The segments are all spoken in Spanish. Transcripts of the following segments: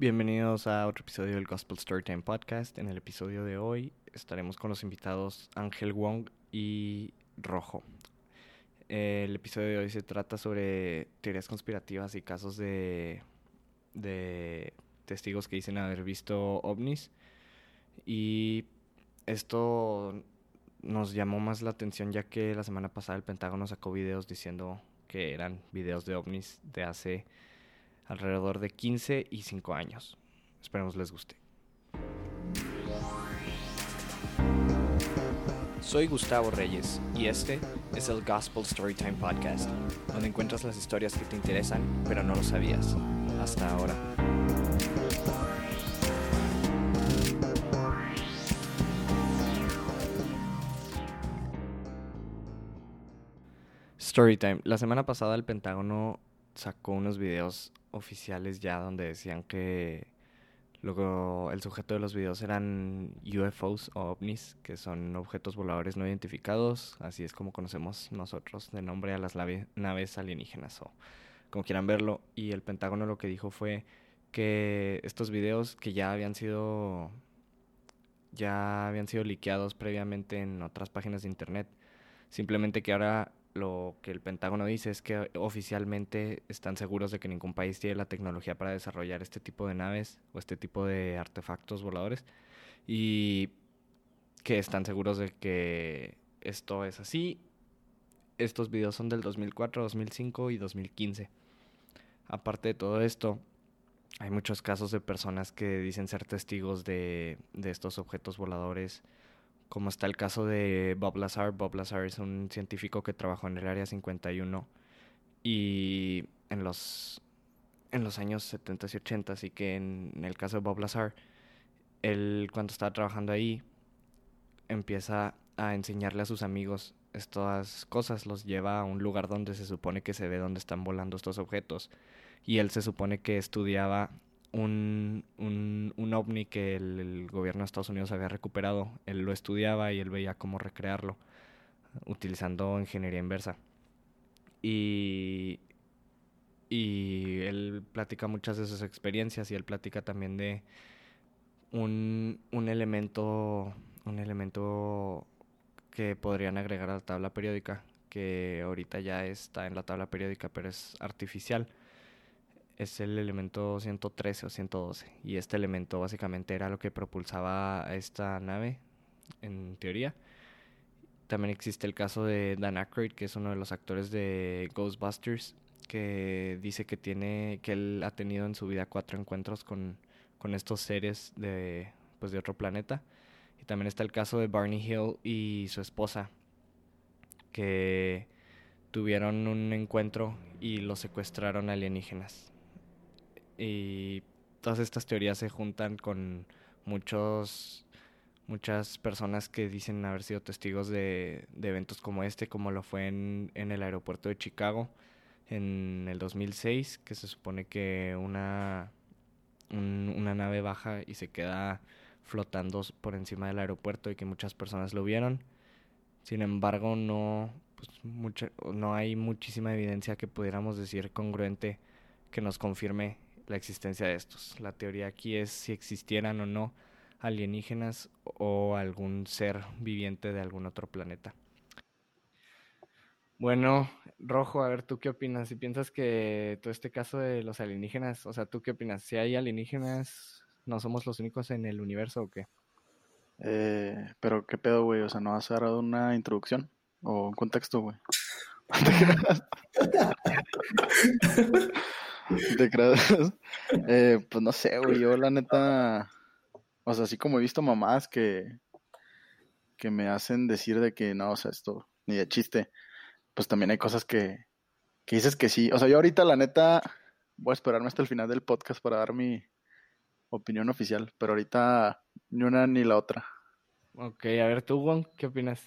Bienvenidos a otro episodio del Gospel Storytime Podcast. En el episodio de hoy estaremos con los invitados Ángel Wong y Rojo. El episodio de hoy se trata sobre teorías conspirativas y casos de, testigos que dicen haber visto ovnis. Y esto nos llamó más la atención ya que la semana pasada el Pentágono sacó videos diciendo que eran videos de ovnis de hace alrededor de 15 y 5 años. Esperemos les guste. Soy Gustavo Reyes y este es el Gospel Storytime Podcast, donde encuentras las historias que te interesan pero no lo sabías hasta ahora. Storytime. La semana pasada el Pentágono sacó unos videos oficiales ya donde decían que luego el sujeto de los videos eran UFOs o ovnis, que son objetos voladores no identificados, así es como conocemos nosotros de nombre a las naves alienígenas o como quieran verlo. Y el Pentágono lo que dijo fue que estos videos que ya habían sido ya habían sido liqueados previamente en otras páginas de internet, simplemente que ahora lo que el Pentágono dice es que oficialmente están seguros de que ningún país tiene la tecnología para desarrollar este tipo de naves o este tipo de artefactos voladores y que están seguros de que esto es así. Estos videos son del 2004, 2005 y 2015. Aparte de todo esto, hay muchos casos de personas que dicen ser testigos de, de estos objetos voladores como está el caso de Bob Lazar. Bob Lazar es un científico que trabajó en el Área 51 y en los, en los años 70 y 80, así que en, el caso de Bob Lazar, él cuando estaba trabajando ahí empieza a enseñarle a sus amigos estas cosas, los lleva a un lugar donde se supone que se ve dónde están volando estos objetos y él se supone que estudiaba un, un, un ovni que el, gobierno de Estados Unidos había recuperado. Él lo estudiaba y él veía cómo recrearlo utilizando ingeniería inversa. Y, y él platica muchas de sus experiencias y él platica también de un, un elemento un elemento que podrían agregar a la tabla periódica que ahorita ya está en la tabla periódica pero es artificial es el elemento 113 o 112. Y este elemento básicamente era lo que propulsaba a esta nave, en teoría. También existe el caso de Dan Aykroyd, que es uno de los actores de Ghostbusters, que dice que tiene, que él ha tenido en su vida cuatro encuentros con, con estos seres de, pues de otro planeta. Y también está el caso de Barney Hill y su esposa, que tuvieron un encuentro y lo secuestraron alienígenas y todas estas teorías se juntan con muchos muchas personas que dicen haber sido testigos de, eventos como este, como lo fue en, el aeropuerto de Chicago en el 2006, que se supone que una, una nave baja y se queda flotando por encima del aeropuerto y que muchas personas lo vieron. Sin embargo, no, pues, no hay muchísima evidencia que pudiéramos decir congruente que nos confirme la existencia de estos. La teoría aquí es si existieran o no alienígenas o algún ser viviente de algún otro planeta. Bueno, Rojo, a ver, ¿tú qué opinas? Si piensas que todo este caso de los alienígenas, o sea, ¿tú qué opinas? Si hay alienígenas, ¿no somos los únicos en el universo o qué? Eh, pero qué pedo, güey, o sea, ¿no has dado una introducción o un contexto, güey? ¿Te crees? Eh, pues no sé, güey. Yo, la neta. O sea, así como he visto mamás que. que me hacen decir de que no, o sea, esto ni de chiste. Pues también hay cosas que. que dices que sí. O sea, yo ahorita, la neta. Voy a esperarme hasta el final del podcast para dar mi opinión oficial. Pero ahorita ni una ni la otra. Ok, a ver, tú, Juan, ¿qué opinas?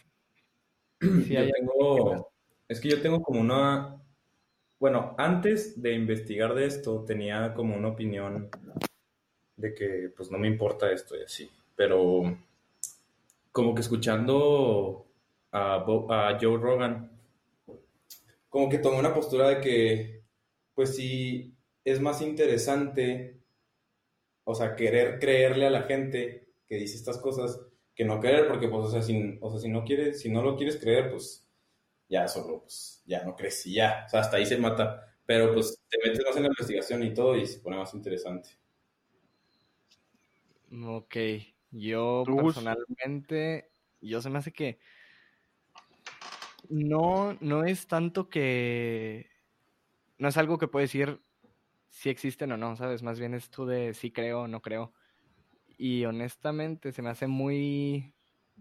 Es que yo tengo como una bueno, antes de investigar de esto tenía como una opinión de que pues no me importa esto y así, pero como que escuchando a, a Joe Rogan, como que tomé una postura de que pues sí es más interesante o sea, querer creerle a la gente que dice estas cosas que no querer, porque pues, o sea, si, o sea, si no quieres, si no lo quieres creer, pues ya solo, pues ya no crees y ya, o sea, hasta ahí se mata. Pero pues te metes más en la investigación y todo y se pone más interesante. Ok, yo personalmente, yo se me hace que no, no es tanto que, no es algo que puedo decir si existen o no, ¿sabes? Más bien es tú de si creo o no creo. Y honestamente se me hace muy,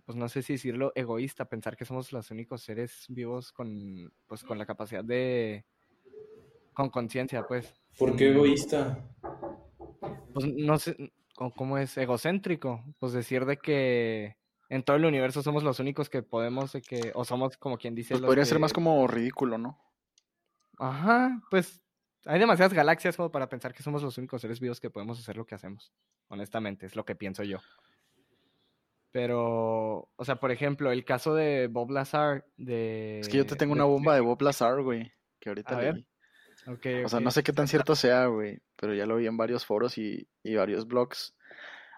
pues no sé si decirlo, egoísta pensar que somos los únicos seres vivos con, pues, con la capacidad de, con conciencia, pues. ¿Por qué egoísta? Pues no sé, ¿cómo es? Egocéntrico. Pues decir de que en todo el universo somos los únicos que podemos, que, o somos como quien dice. Pues podría ser más como ridículo, ¿no? Ajá, pues hay demasiadas galaxias como para pensar que somos los únicos seres vivos que podemos hacer lo que hacemos. Honestamente, es lo que pienso yo. Pero, o sea, por ejemplo, el caso de Bob Lazar, de... Es que yo te tengo una bomba de Bob Lazar, güey, que ahorita leí. o sea, no sé qué tan cierto sea, güey, pero ya lo vi en varios foros y, y varios blogs.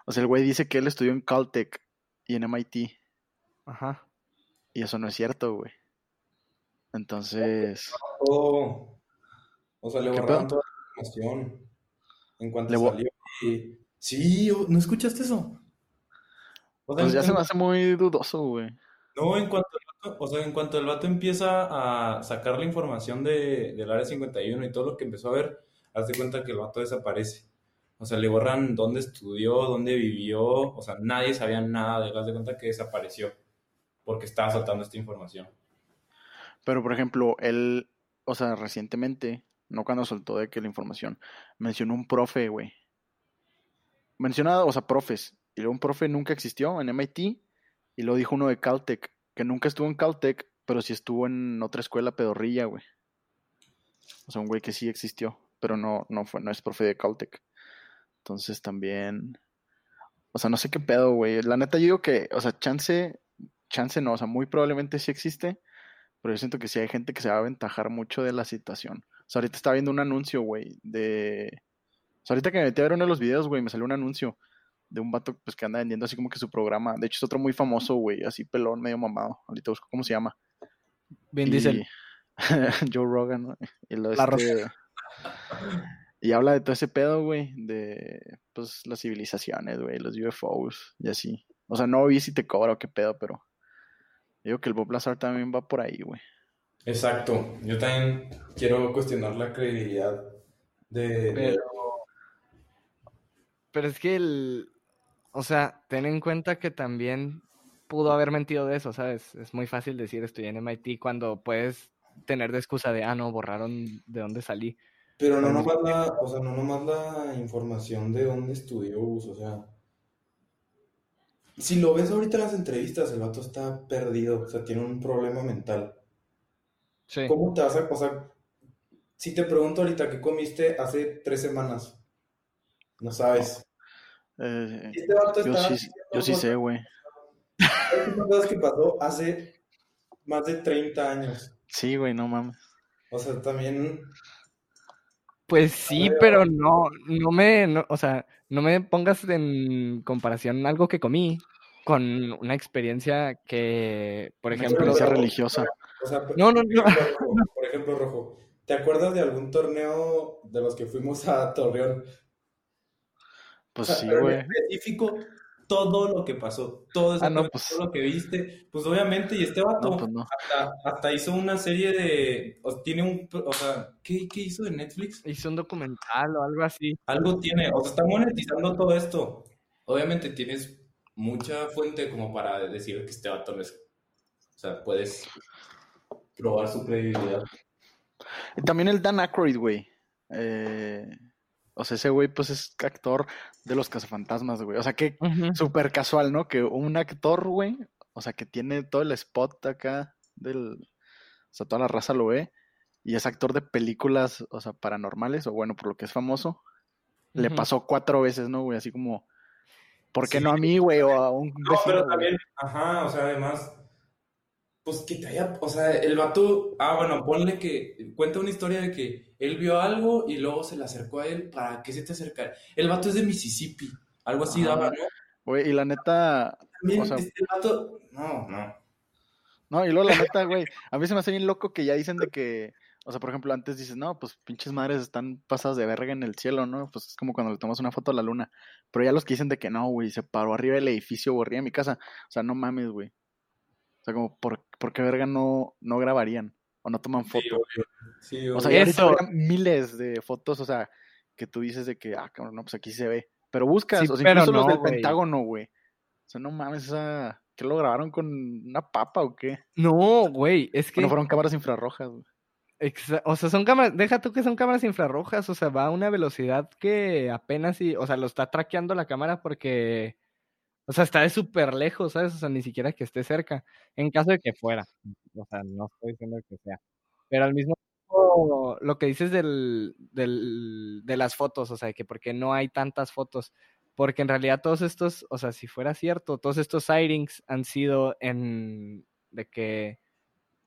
O sea, el güey dice que él estudió en Caltech y en MIT. Ajá. Y eso no es cierto, güey. Entonces... O sea, le borraron toda la información en cuanto le salió. Sí, ¿no escuchaste eso? Pues ya se me hace muy dudoso, güey. No, en cuanto, el vato, o sea, en cuanto el vato empieza a sacar la información de, del área 51 y todo lo que empezó a ver, haz de cuenta que el vato desaparece. O sea, le borran dónde estudió, dónde vivió, o sea, nadie sabía nada de él, haz de cuenta que desapareció porque estaba saltando esta información. Pero, por ejemplo, él, o sea, recientemente no cuando soltó de que la información, mencionó un profe, güey. Mencionado, o sea, profes. Y luego un profe nunca existió en MIT. Y luego dijo uno de Caltech, que nunca estuvo en Caltech, pero sí estuvo en otra escuela pedorrilla, güey. O sea, un güey que sí existió, pero no, no fue, no es profe de Caltech. Entonces también. O sea, no sé qué pedo, güey. La neta, yo digo que, o sea, chance, chance no, o sea, muy probablemente sí existe, pero yo siento que sí hay gente que se va a aventajar mucho de la situación. O sea, ahorita estaba viendo un anuncio, güey, de... O sea, ahorita que me metí a ver uno de los videos, güey, me salió un anuncio de un vato pues, que anda vendiendo así como que su programa. De hecho, es otro muy famoso, güey, así pelón, medio mamado. Ahorita busco cómo se llama. Vin Diesel. Joe Rogan, ¿no? Y lo este... Y habla de todo ese pedo, güey, de pues las civilizaciones, güey, los UFOs y así. O sea, no vi si te cobra o qué pedo, pero digo que el Bob Lazar también va por ahí, güey. Exacto. Yo también quiero cuestionar la credibilidad de... Pero, pero es que el... O sea, ten en cuenta que también pudo haber mentido de eso, ¿sabes? Es muy fácil decir estoy en MIT cuando puedes tener de excusa de, ah, no, borraron de dónde salí. Pero no nomás la, o sea, no nomás la información de dónde estudió, o sea... Si lo ves ahorita en las entrevistas, el vato está perdido, o sea, tiene un problema mental. ¿Cómo te vas a, o sea, si te pregunto ahorita qué comiste hace tres semanas, no sabes. Eh, este yo, sí, yo sí sé, güey. cosas que pasó hace más de 30 años. Sí, güey, no mames. O sea, también... Pues sí, pero no, no me, o sea, no me pongas en comparación algo que comí con una experiencia que, por ejemplo... Una experiencia religiosa no, no, no. Por ejemplo, Rojo, ¿te acuerdas de algún torneo de los que fuimos a Torreón? Pues sí, güey. Específico, todo lo que pasó, todo, ah, pues todo lo que viste, pues obviamente, y este vato pues hasta, hizo una serie de, o tiene un, o sea, ¿qué, ¿qué, hizo de Netflix? Hizo un documental o algo así. Algo tiene, o sea, está monetizando todo esto. Obviamente tienes mucha fuente como para decir que este vato no es, o sea, puedes probar su credibilidad. También el Dan Aykroyd, güey. Eh, o sea, ese güey, pues es actor de los cazafantasmas, güey. O sea, que súper casual, ¿no? Que un actor, güey, o sea, que tiene todo el spot acá del. O sea, toda la raza lo ve. Y es actor de películas, o sea, paranormales, o bueno, por lo que es famoso. Le pasó cuatro veces, ¿no, güey? Así como. ¿Por qué no a mí, güey? O a un. No, pero también, ajá, o sea, además pues que te haya, o sea, el vato, ah, bueno, ponle que, cuenta una historia de que él vio algo y luego se le acercó a él, ¿para qué se te acerca? El vato es de Mississippi, algo así daba, ¿no? Güey, y la neta... También, este vato, no, no. No, y luego la neta, güey, a mí se me hace bien loco que ya dicen de que, o sea, por ejemplo, antes dices, no, pues pinches madres están pasadas de verga en el cielo, ¿no? Pues es como cuando le tomas una foto a la luna. Pero ya los que dicen de que no, güey, se paró arriba del edificio o arriba de mi casa. O sea, no mames, güey. O sea, como, ¿por, ¿por qué verga no, no grabarían? O no toman fotos. Sí, o sea, ya ahorita miles de fotos, o sea, que tú dices de que, ah, cabrón, no, pues aquí se ve. Pero buscas, o sea, incluso los del Pentágono, güey. O sea, no mames, esa ¿Qué lo grabaron con una papa o qué? No, güey, es que. No fueron cámaras infrarrojas, güey. O sea, son cámaras, deja tú que son cámaras infrarrojas, o sea, va a una velocidad que apenas y, o sea, lo está traqueando la cámara porque, o sea, está de súper lejos, ¿sabes? O sea, ni siquiera que esté cerca, en caso de que fuera, o sea, no estoy diciendo que sea, pero al mismo tiempo, lo que dices del, del, de las fotos, o sea, que porque no hay tantas fotos, porque en realidad todos estos, o sea, si fuera cierto, todos estos sightings han sido en de que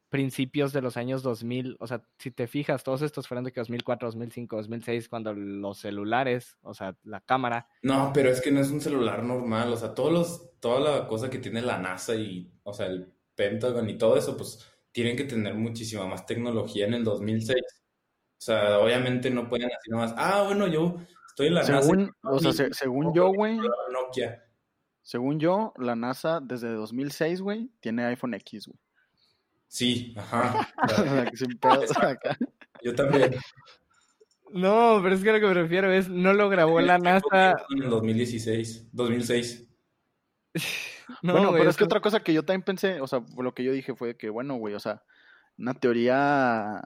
principios de los años 2000, o sea, si te fijas, todos estos fueron de que 2004, 2005, 2006, cuando los celulares, o sea, la cámara. No, pero es que no es un celular normal, o sea, todos los, toda la cosa que tiene la NASA y, o sea, el Pentagon y todo eso, pues tienen que tener muchísima más tecnología en el 2006. O sea, obviamente no pueden así nomás, ah, bueno, yo Estoy en la según, O sea, según yo, güey. Nokia. Según yo, la NASA desde 2006, güey, tiene iPhone X, güey. Sí, ajá. Yo también. No, pero es que lo que me refiero es, no lo grabó la NASA. En el 2016, 2006. No, bueno, pero es que otra cosa que yo también pensé, o sea, lo que yo dije fue que, bueno, güey, o sea, una teoría,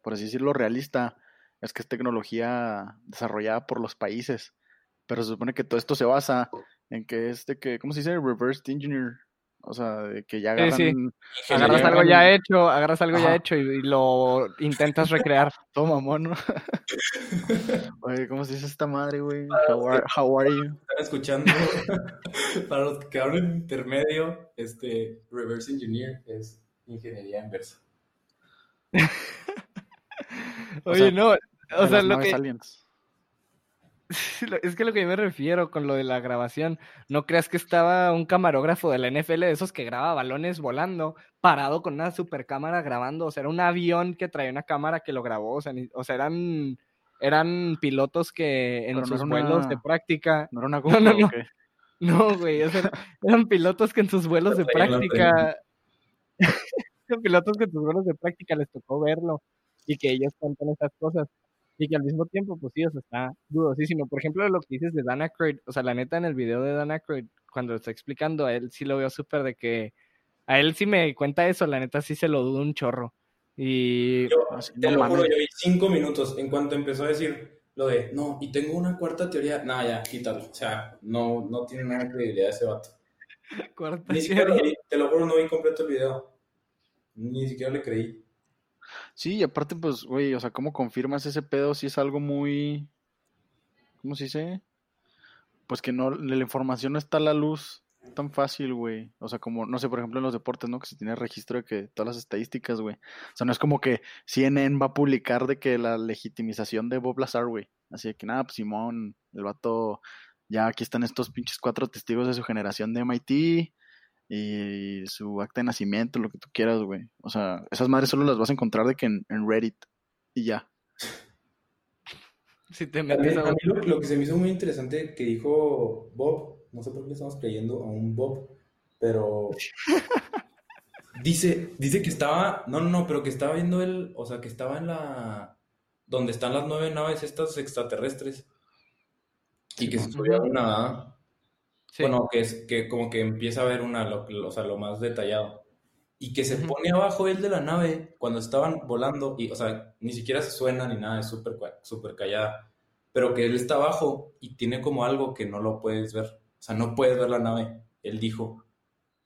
por así decirlo, realista, es que es tecnología desarrollada por los países. Pero se supone que todo esto se basa en que es de que, ¿cómo se dice? Reverse engineer. O sea, que ya agarran... Sí, sí. Agarras algo ya hecho, agarras algo ya hecho y, lo intentas recrear. Toma, mono. Oye, ¿cómo se dice esta madre, güey? How are, you? Están escuchando. Para los que hablan intermedio, este reverse engineer es ingeniería inversa. Oye, no, o sea, lo que... Es que lo que yo me refiero con lo de la grabación, no creas que estaba un camarógrafo de la NFL de esos que graba balones volando, parado con una super cámara grabando, o sea, era un avión que traía una cámara que lo grabó, o sea, o sea eran, eran pilotos que en sus vuelos de práctica... No era una no, no, no. güey, eran pilotos que en sus vuelos de práctica... eran pilotos que en sus vuelos de práctica les tocó verlo y que ellos cuentan estas cosas. Y que al mismo tiempo, pues sí, o sea, está dudosísimo. Por ejemplo, lo que dices de Dan Aykroyd, o sea, la neta en el video de Dan Aykroyd, cuando lo está explicando, a él sí lo veo súper de que, a él sí me cuenta eso, la neta sí se lo dudo un chorro. Y... Yo, te lo juro, yo vi cinco minutos en cuanto empezó a decir lo de, no, y tengo una cuarta teoría, nada, ya, quítalo. O sea, no, no tiene nada de credibilidad ese vato. Cuarta Ni siquiera te lo juro, no vi completo el video. Ni siquiera le creí. Sí, y aparte, pues, güey, o sea, ¿cómo confirmas ese pedo si es algo muy. ¿Cómo se dice? Pues que no, la información no está a la luz tan fácil, güey. O sea, como, no sé, por ejemplo, en los deportes, ¿no? Que se tiene registro de que todas las estadísticas, güey. O sea, no es como que CNN va a publicar de que la legitimización de Bob Lazar, güey. Así de que nada, pues Simón, el vato, ya aquí están estos pinches cuatro testigos de su generación de MIT y su acta de nacimiento, lo que tú quieras, güey. O sea, esas madres solo las vas a encontrar de que en, Reddit y ya. Si te metes a... lo, que se me hizo muy interesante que dijo Bob, no sé por qué le estamos creyendo a un Bob, pero dice, dice que estaba, no, no, no, pero que estaba viendo él, o sea, que estaba en la, donde están las nueve naves estas extraterrestres y que se subió una, bueno, que es que como que empieza a ver una, lo, o sea, lo más detallado. Y que se pone abajo él de la nave cuando estaban volando, y, o sea, ni siquiera se suena ni nada, es súper super callada. Pero que él está abajo y tiene como algo que no lo puedes ver. O sea, no puedes ver la nave. Él dijo,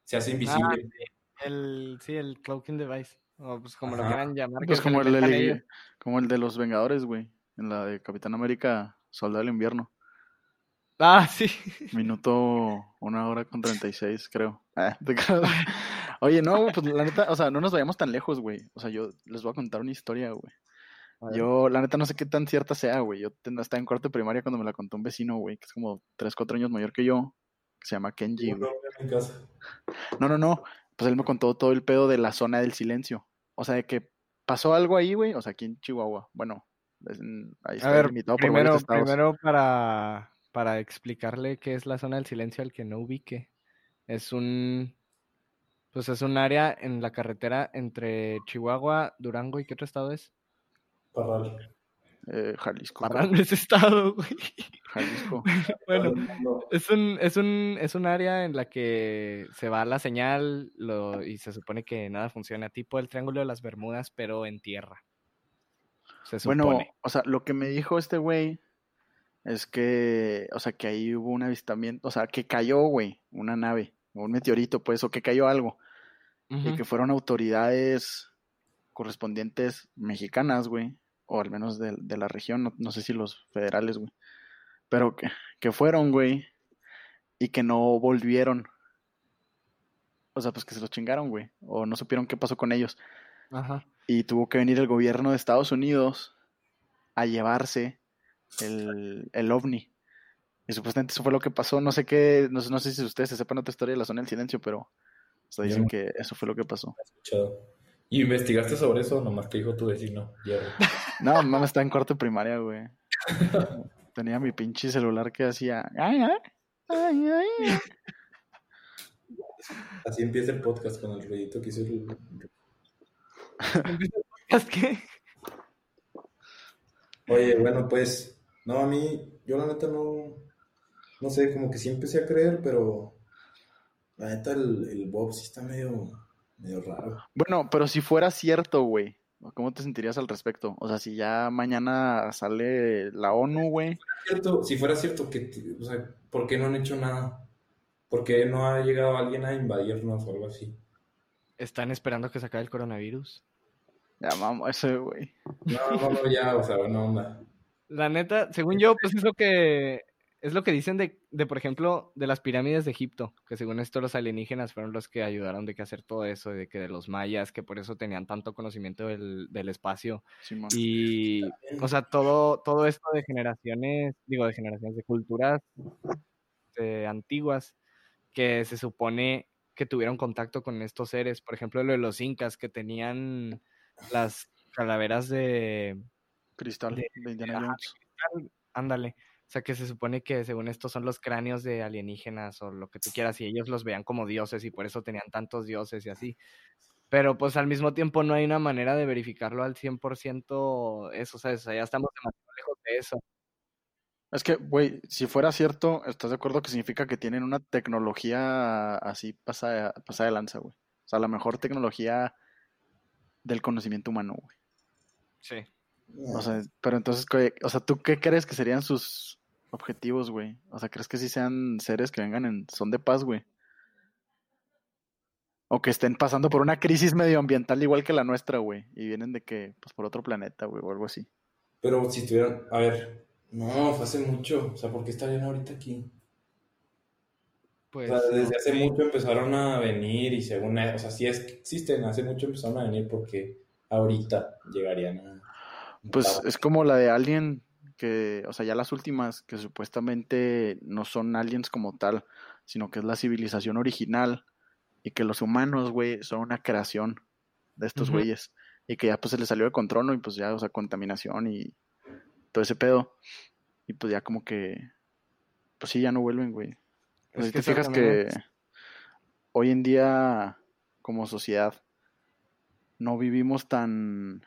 se hace invisible. Ah, sí. El, sí, el cloaking device. O pues como lo quieran llamar. Pues como el, como el de los Vengadores, güey. En la de Capitán América, Soldado del Invierno. Ah, sí. Minuto, una hora con 36, creo. Ah, Oye, no, pues la neta, o sea, no nos vayamos tan lejos, güey. O sea, yo les voy a contar una historia, güey. Yo, la neta, no sé qué tan cierta sea, güey. Yo estaba en cuarto de primaria cuando me la contó un vecino, güey, que es como 3, 4 años mayor que yo, que se llama Kenji. No, no, no. Pues él me contó todo el pedo de la zona del silencio. O sea, de que pasó algo ahí, güey. O sea, aquí en Chihuahua. Bueno, ahí está a ver, primero, primero para, para explicarle qué es la zona del silencio al que no ubique. Es un pues es un área en la carretera entre Chihuahua, Durango y qué otro estado es? Parral. Eh, Jalisco. Parral no es estado, güey. Jalisco. bueno, es un, es un, es un área en la que se va la señal lo, y se supone que nada funciona, tipo el Triángulo de las Bermudas, pero en tierra. Se supone. Bueno, o sea, lo que me dijo este güey es que, o sea, que ahí hubo un avistamiento, o sea, que cayó, güey, una nave un meteorito, pues, o que cayó algo. Y que fueron autoridades correspondientes mexicanas, güey, o al menos de, la región, no, sé si los federales, güey, pero que, que fueron, güey, y que no volvieron. O sea, pues que se los chingaron, güey, o no supieron qué pasó con ellos. Ajá. Y tuvo que venir el gobierno de Estados Unidos a llevarse el, el ovni. Y supuestamente eso fue lo que pasó. No sé qué, no, no sé si ustedes se sepan otra historia de la zona del silencio, pero o dicen que eso fue lo que pasó. ¿Y investigaste sobre eso? Nomás te dijo tu vecino. no, mamá estaba en cuarto de primaria, güey. Tenía mi pinche celular que hacía. Ay, ay, ay, ay. Así empieza el podcast con el ruidito que hizo el. ¿Podcast qué? Oye, bueno, pues. No, a mí, yo la neta no no sé, como que sí empecé a creer, pero la neta el, Bob sí está medio, medio raro. Bueno, pero si fuera cierto, güey, ¿cómo te sentirías al respecto? O sea, si ya mañana sale la ONU, güey. Si fuera cierto, que, o sea, ¿por qué no han hecho nada? ¿Por qué no ha llegado alguien a invadirnos o algo así? ¿Están esperando que se acabe el coronavirus? Ya, vamos, eso, güey. No, no, no, ya, o sea, buena onda. La neta, según yo, pues es lo que es lo que dicen de, de, por ejemplo, de las pirámides de Egipto, que según esto los alienígenas fueron los que ayudaron de que hacer todo eso, de que de los mayas, que por eso tenían tanto conocimiento del, del espacio. y, o sea, todo, todo esto de generaciones, digo, de generaciones de culturas de antiguas, que se supone que tuvieron contacto con estos seres. Por ejemplo, lo de los incas, que tenían las calaveras de... Cristal, de, Indiana Ándale. O sea, que se supone que según esto son los cráneos de alienígenas o lo que tú quieras y ellos los vean como dioses y por eso tenían tantos dioses y así. Pero pues al mismo tiempo no hay una manera de verificarlo al 100% eso, O sea, ya estamos demasiado lejos de eso. Es que, güey, si fuera cierto, ¿estás de acuerdo que significa que tienen una tecnología así pasada, pasada de lanza, güey? O sea, la mejor tecnología del conocimiento humano, güey. Sí. O sea, pero entonces, o sea, ¿tú qué crees que serían sus objetivos, güey? O sea, ¿crees que sí sean seres que vengan en son de paz, güey? O que estén pasando por una crisis medioambiental igual que la nuestra, güey. Y vienen de que, pues por otro planeta, güey, o algo así. Pero si estuvieran, a ver, no, fue hace mucho. O sea, ¿por qué estarían ahorita aquí? Pues, o sea, desde hace mucho empezaron a venir y según, o sea, sí es, existen, hace mucho empezaron a venir porque ahorita llegarían a... Pues es como la de Alien, que, o sea, ya las últimas, que supuestamente no son aliens como tal, sino que es la civilización original y que los humanos, güey, son una creación de estos güeyes y que ya pues se les salió de control, ¿no? Y pues ya, o sea, contaminación y todo ese pedo. Y pues ya como que, pues sí, ya no vuelven, güey. Pues, te fijas que hoy en día, como sociedad, no vivimos tan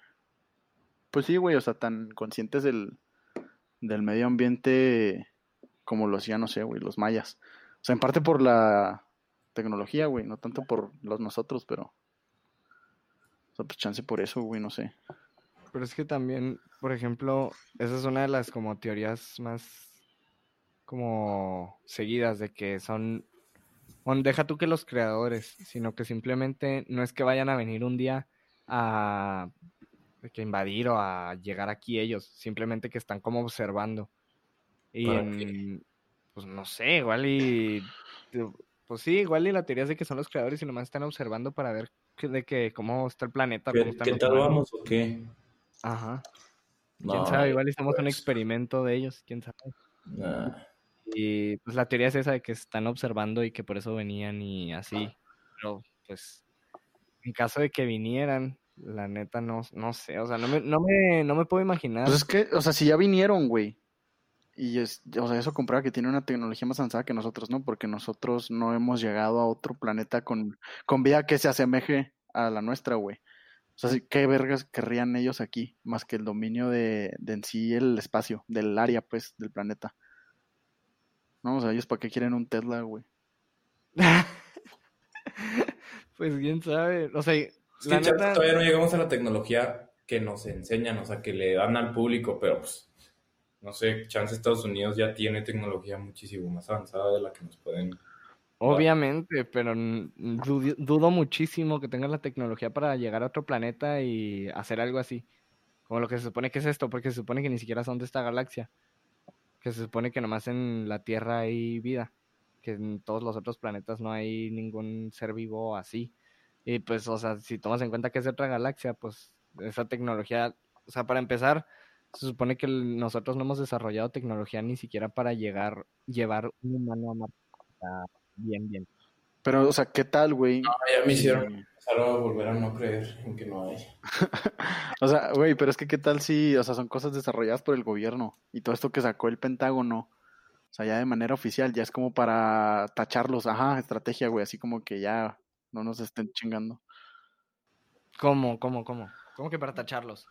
pues sí, güey, o sea, tan conscientes del, del medio ambiente como lo hacían, no sé, güey, los mayas. O sea, en parte por la tecnología, güey, no tanto por los nosotros, pero... O sea, pues chance por eso, güey, no sé. Pero es que también, por ejemplo, esa es una de las como teorías más como seguidas de que son, bueno, deja tú que los creadores, sino que simplemente no es que vayan a venir un día a que invadir o a llegar aquí ellos, simplemente que están como observando. Y pues no sé, igual y pues sí, igual y la teoría es de que son los creadores y nomás están observando para ver de que cómo está el planeta, ¿Qué, cómo están qué tal humanos. vamos o qué? Ajá. No, Quién sabe, igual estamos en un pues. experimento de ellos, quién sabe. Nah. Y pues la teoría es esa de que están observando y que por eso venían y así. Pero pues en caso de que vinieran, la neta no, no sé, o sea, no me, no me, no me puedo imaginar. Pues es que, o sea, si ya vinieron, güey. Y es, o sea, eso comprueba que tiene una tecnología más avanzada que nosotros, ¿no? Porque nosotros no hemos llegado a otro planeta con, con vida que se asemeje a la nuestra, güey. O sea, ¿qué vergas querrían ellos aquí? Más que el dominio de, de en sí el espacio, del área, pues, del planeta. No, o sea, ellos para qué quieren un Tesla, güey. pues quién sabe, o sea, Es que la chance neta, todavía no llegamos a la tecnología que nos enseñan, o sea, que le dan al público, pero pues, no sé, chance Estados Unidos ya tiene tecnología muchísimo más avanzada de la que nos pueden... obviamente, pero dudi- dudo muchísimo que tengan la tecnología para llegar a otro planeta y hacer algo así. Como lo que se supone que es esto, porque se supone que ni siquiera son de esta galaxia. Que se supone que nomás en la Tierra hay vida. Que en todos los otros planetas no hay ningún ser vivo así. Y pues, o sea, si tomas en cuenta que es de otra galaxia, pues esa tecnología, o sea, para empezar, se supone que nosotros no hemos desarrollado tecnología ni siquiera para llegar, llevar un humano a Marte. Sea, bien, bien. Pero, o sea, ¿qué tal, güey? ya me hicieron Sí. empezar a volver a no creer en que no hay. O sea, güey, pero es que qué tal si, o sea, son cosas desarrolladas por el gobierno y todo esto que sacó el Pentágono, o sea, ya de manera oficial, ya es como para tacharlos, ajá, estrategia, güey, así como que ya no nos estén chingando. ¿Cómo, cómo, cómo? ¿Cómo que para tacharlos?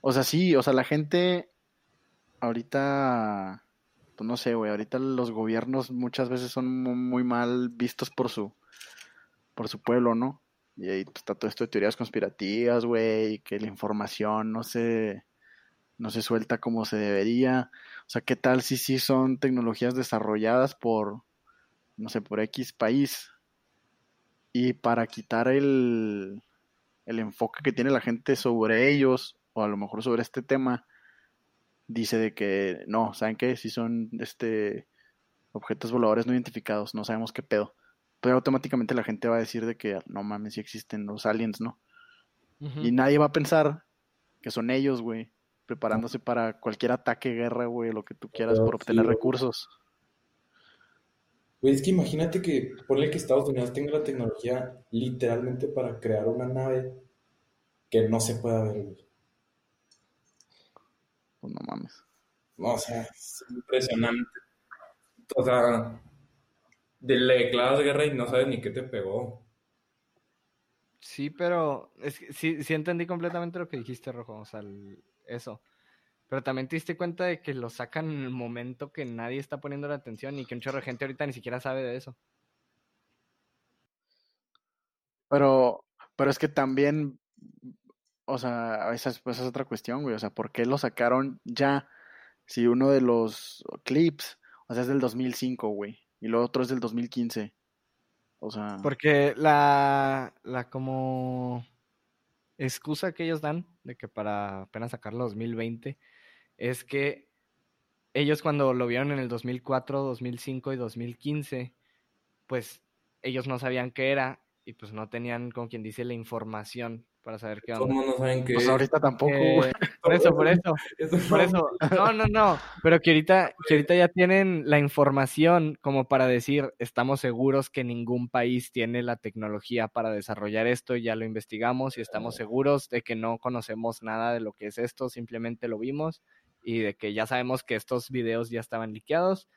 O sea, sí, o sea, la gente ahorita, pues no sé, güey, ahorita los gobiernos muchas veces son mu- muy mal vistos por su, por su pueblo, ¿no? Y ahí pues, está todo esto de teorías conspirativas, güey, y que la información no se, no se suelta como se debería. O sea, ¿qué tal si sí son tecnologías desarrolladas por, no sé, por X país? Y para quitar el, el enfoque que tiene la gente sobre ellos, o a lo mejor sobre este tema, dice de que no, ¿saben qué? Si son este objetos voladores no identificados, no sabemos qué pedo. Pero automáticamente la gente va a decir de que no mames, si existen los aliens, ¿no? Y nadie va a pensar que son ellos, güey, preparándose para cualquier ataque, guerra, güey, lo que tú quieras por obtener recursos. Güey, es que imagínate que ponle que Estados Unidos tenga la tecnología literalmente para crear una nave que no se pueda ver, güey. Pues no mames. No, o sea, es impresionante. O sea, de- le declaras guerra y no sabes ni qué te pegó. Sí, pero es que sí, sí entendí completamente lo que dijiste, Rojo, o sea, el- eso. Pero también te diste cuenta de que lo sacan en el momento que nadie está poniendo la atención y que un chorro de gente ahorita ni siquiera sabe de eso. Pero, pero es que también, o sea, esa es, pues, esa es otra cuestión, güey. O sea, ¿por qué lo sacaron ya? Si uno de los clips, o sea, es del 2005, güey, y lo otro es del 2015. O sea, Porque la, la como excusa que ellos dan de que para apenas sacarlo 2020 es que ellos cuando lo vieron en el 2004, 2005 y 2015, pues ellos no sabían qué era y pues no tenían, como quien dice, la información para saber qué onda. ¿Cómo no saben qué pues es? ahorita tampoco, Eh, güey. por eso, por eso, Eso por no- eso. No, no, no. Pero que ahorita, que ahorita ya tienen la información como para decir, estamos seguros que ningún país tiene la tecnología para desarrollar esto, ya lo investigamos y estamos seguros de que no conocemos nada de lo que es esto, simplemente lo vimos y de que ya sabemos que estos videos ya estaban liqueados,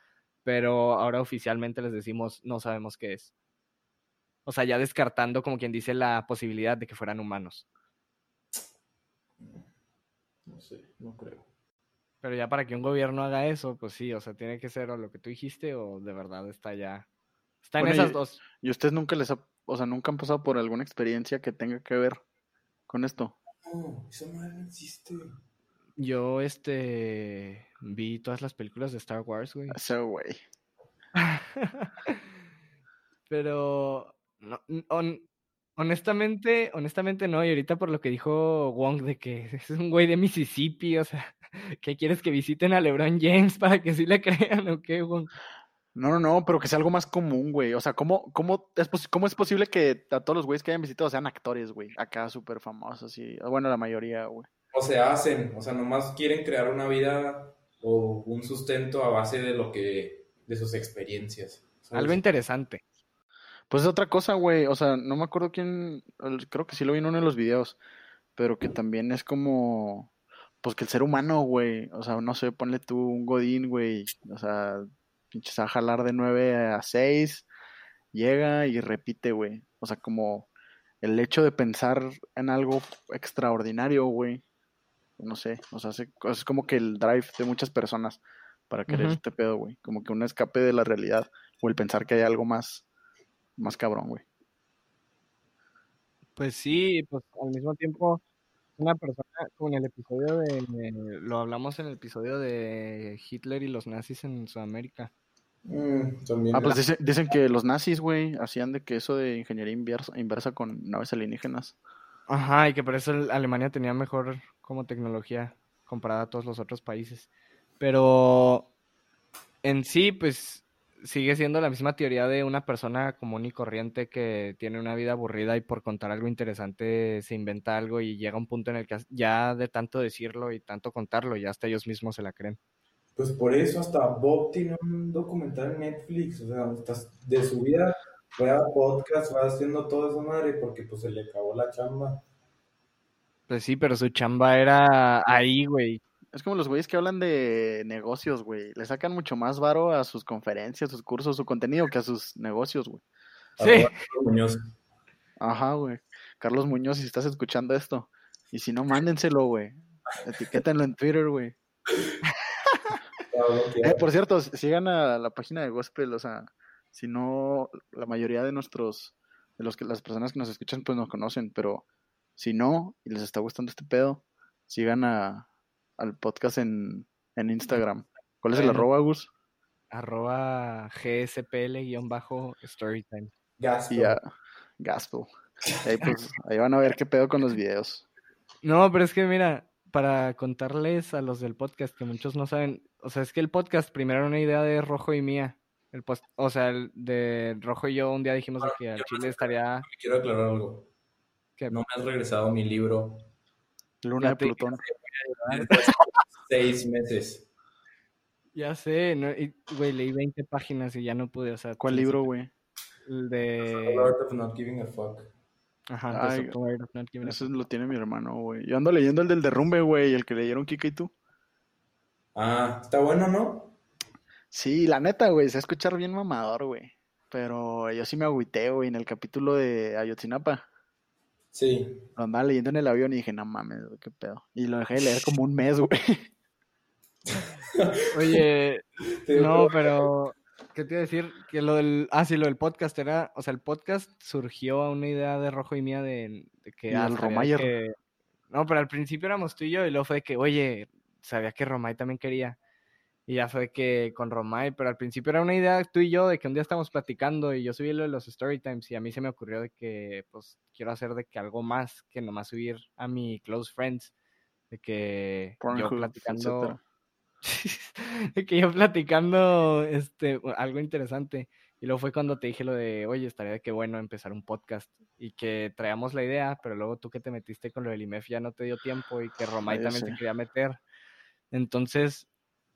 pero ahora oficialmente les decimos, no sabemos qué es. O sea, ya descartando, como quien dice, la posibilidad de que fueran humanos. No sé, no creo. Pero ya para que un gobierno haga eso, pues sí, o sea, tiene que ser o lo que tú dijiste o de verdad está ya. Está en Bueno, esas y- dos. ¿Y ustedes nunca les ha, o sea, nunca han pasado por alguna experiencia que tenga que ver con esto? No, esa madre no existe. Yo, este, vi todas las películas de Star Wars, güey. Eso, güey. Pero, no, hon- honestamente, honestamente no. Y ahorita por lo que dijo Wong de que es un güey de Mississippi, o sea, ¿qué quieres que visiten a LeBron James para que sí le crean o qué, Wong? No, no, no, pero que sea algo más común, güey. O sea, ¿cómo, cómo, es, ¿cómo es posible que a todos los güeyes que hayan visitado sean actores, güey? Acá súper famosos y, bueno, la mayoría, güey. O se hacen, o sea, nomás quieren crear una vida o un sustento a base de lo que, de sus experiencias. Algo interesante. Pues es otra cosa, güey. O sea, no me acuerdo quién, creo que sí lo vi en uno de los videos, pero que también es como, pues que el ser humano, güey, o sea, no sé, ponle tú un godín, güey, o sea, pinches a jalar de 9 a 6, llega y repite, güey. O sea, como el hecho de pensar en algo extraordinario, güey. No sé, o sea, es como que el drive de muchas personas para querer este pedo, güey. Como que un escape de la realidad o el pensar que hay algo más, más cabrón, güey. Pues sí, pues al mismo tiempo, una persona, como en el episodio de, lo hablamos en el episodio de Hitler y los nazis en Sudamérica. Mm, ah, pues dicen, que los nazis, güey, hacían de que eso de ingeniería inversa, inversa con naves alienígenas. Ajá, y que por eso Alemania tenía mejor como tecnología comparada a todos los otros países. Pero en sí, pues sigue siendo la misma teoría de una persona común y corriente que tiene una vida aburrida y por contar algo interesante se inventa algo y llega un punto en el que ya de tanto decirlo y tanto contarlo, ya hasta ellos mismos se la creen. Pues por eso hasta Bob tiene un documental en Netflix, o sea, de su vida fue a podcast, va haciendo todo eso madre porque pues se le acabó la chamba. Pues sí, pero su chamba era ahí, güey. Es como los güeyes que hablan de negocios, güey. Le sacan mucho más varo a sus conferencias, sus cursos, su contenido que a sus negocios, güey. Sí. Muñoz. Ajá, güey. Carlos Muñoz, si estás escuchando esto. Y si no, mándenselo, güey. Etiquétenlo en Twitter, güey. Eh, por cierto, sigan a la página de Gospel, o sea, si no, la mayoría de nuestros, de los que las personas que nos escuchan, pues nos conocen, pero si no, y les está gustando este pedo, sigan a, al podcast en, en Instagram. ¿Cuál es el arroba, Gus? Arroba gspl-storytime. Gaspel. Yeah, Ahí, pues, ahí van a ver qué pedo con los videos. No, pero es que mira, para contarles a los del podcast que muchos no saben, o sea, es que el podcast primero era una idea de Rojo y mía. El post, o sea, el de Rojo y yo un día dijimos que al Chile estaría. Quiero aclarar algo. No me has regresado mi libro. Luna de Plutón. Seis meses. Ya sé, no, güey, leí 20 páginas y ya no pude, o sea. ¿Cuál libro, güey? El de. The Art of Not Giving a Fuck. Ajá, Ay, eso lo tiene mi hermano, güey. Yo ando leyendo el del derrumbe, güey, el que leyeron Kika y tú. Ah, está bueno, ¿no? Sí, la neta, güey, se escuchar bien mamador, güey. Pero yo sí me agüité, güey, en el capítulo de Ayotzinapa. Sí. Lo andaba leyendo en el avión y dije, no mames, qué pedo. Y lo dejé de leer como un mes, güey. Oye, no, pero ¿qué te iba a decir? Que lo del, ah, sí, lo del podcast era, o sea, el podcast surgió a una idea de Rojo y mía de, que... Y al Romayer. no, pero al principio éramos tú y yo y luego fue que, oye, sabía que Romay también quería. Y ya fue que con Romay, pero al principio era una idea tú y yo de que un día estábamos platicando y yo subí lo de los story times y a mí se me ocurrió de que pues quiero hacer de que algo más que nomás subir a mi close friends, de que yo platicando de que yo platicando este algo interesante y luego fue cuando te dije lo de, "Oye, estaría de que bueno empezar un podcast" y que traíamos la idea, pero luego tú que te metiste con lo del IMEF ya no te dio tiempo y que Romay también se quería meter. Entonces,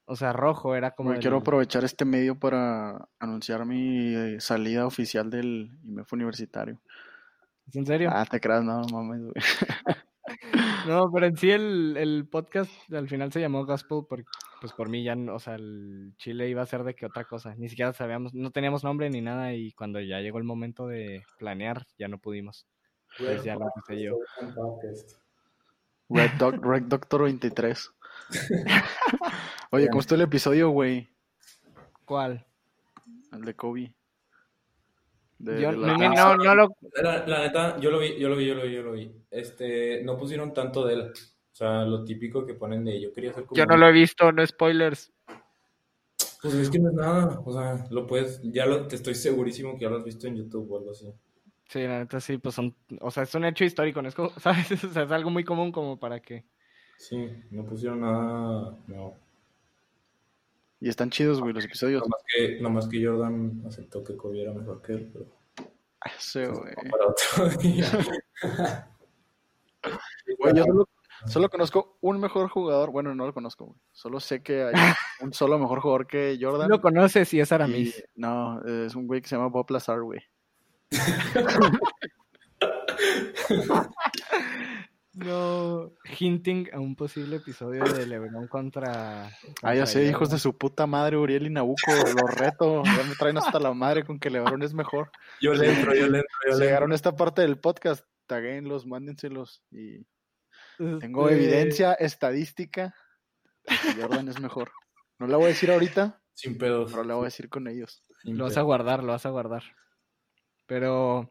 o sea, rojo era como. Quiero aprovechar este medio para anunciar mi eh, salida oficial del IMEF universitario. ¿Es en serio? Ah, te creas, no mames, güey. no, pero en sí el, podcast al final se llamó Gospel por, pues por mí ya, o sea, el Chile iba a ser de que otra cosa. Ni siquiera sabíamos, no teníamos nombre ni nada y cuando ya llegó el momento de planear, ya no pudimos. Pues ya lo hice yo. Red, Red Doctor 23. Oye, ¿cómo estuvo el episodio, güey? ¿Cuál? El de Kobe. yo, no, no, lo... La, neta, yo lo vi, yo lo vi, yo lo vi, yo lo vi. Este, no pusieron tanto de él. O sea, lo típico que ponen de yo quería hacer como... Yo no lo he visto, no spoilers. Pues es que no es nada. O sea, lo puedes, ya lo, te estoy segurísimo que ya lo has visto en YouTube o algo así. Sí, la neta sí, pues son, o sea, es un hecho histórico, ¿no? Es ¿sabes? O sea, es algo muy común como para que... Sí, no pusieron nada, no. Y están chidos, güey, los episodios. Nomás que, nomás que Jordan aceptó que Kobe era mejor que él, pero... Sí, güey. Para otro día. Güey, yo solo, solo conozco un mejor jugador. Bueno, no lo conozco, güey. Solo sé que hay un solo mejor jugador que Jordan. Lo conoces y es y- Aramis. no, es un güey que se llama Bob Lazar, güey. No. Hinting a un posible episodio de LeBron contra. Ah, ya sé, hijos de su puta madre, Uriel y Nabucco, los reto. Ya me traen hasta la madre con que LeBron es mejor. Yo le entro, yo le entro, yo le llegaron a esta parte del podcast, taguenlos, mándenselos. Y tengo Este, evidencia estadística de que Jordan es mejor. No la voy a decir ahorita, Sin pedos. pero la voy a decir con ellos. Sin Lo vas a guardar, lo vas a guardar. Pero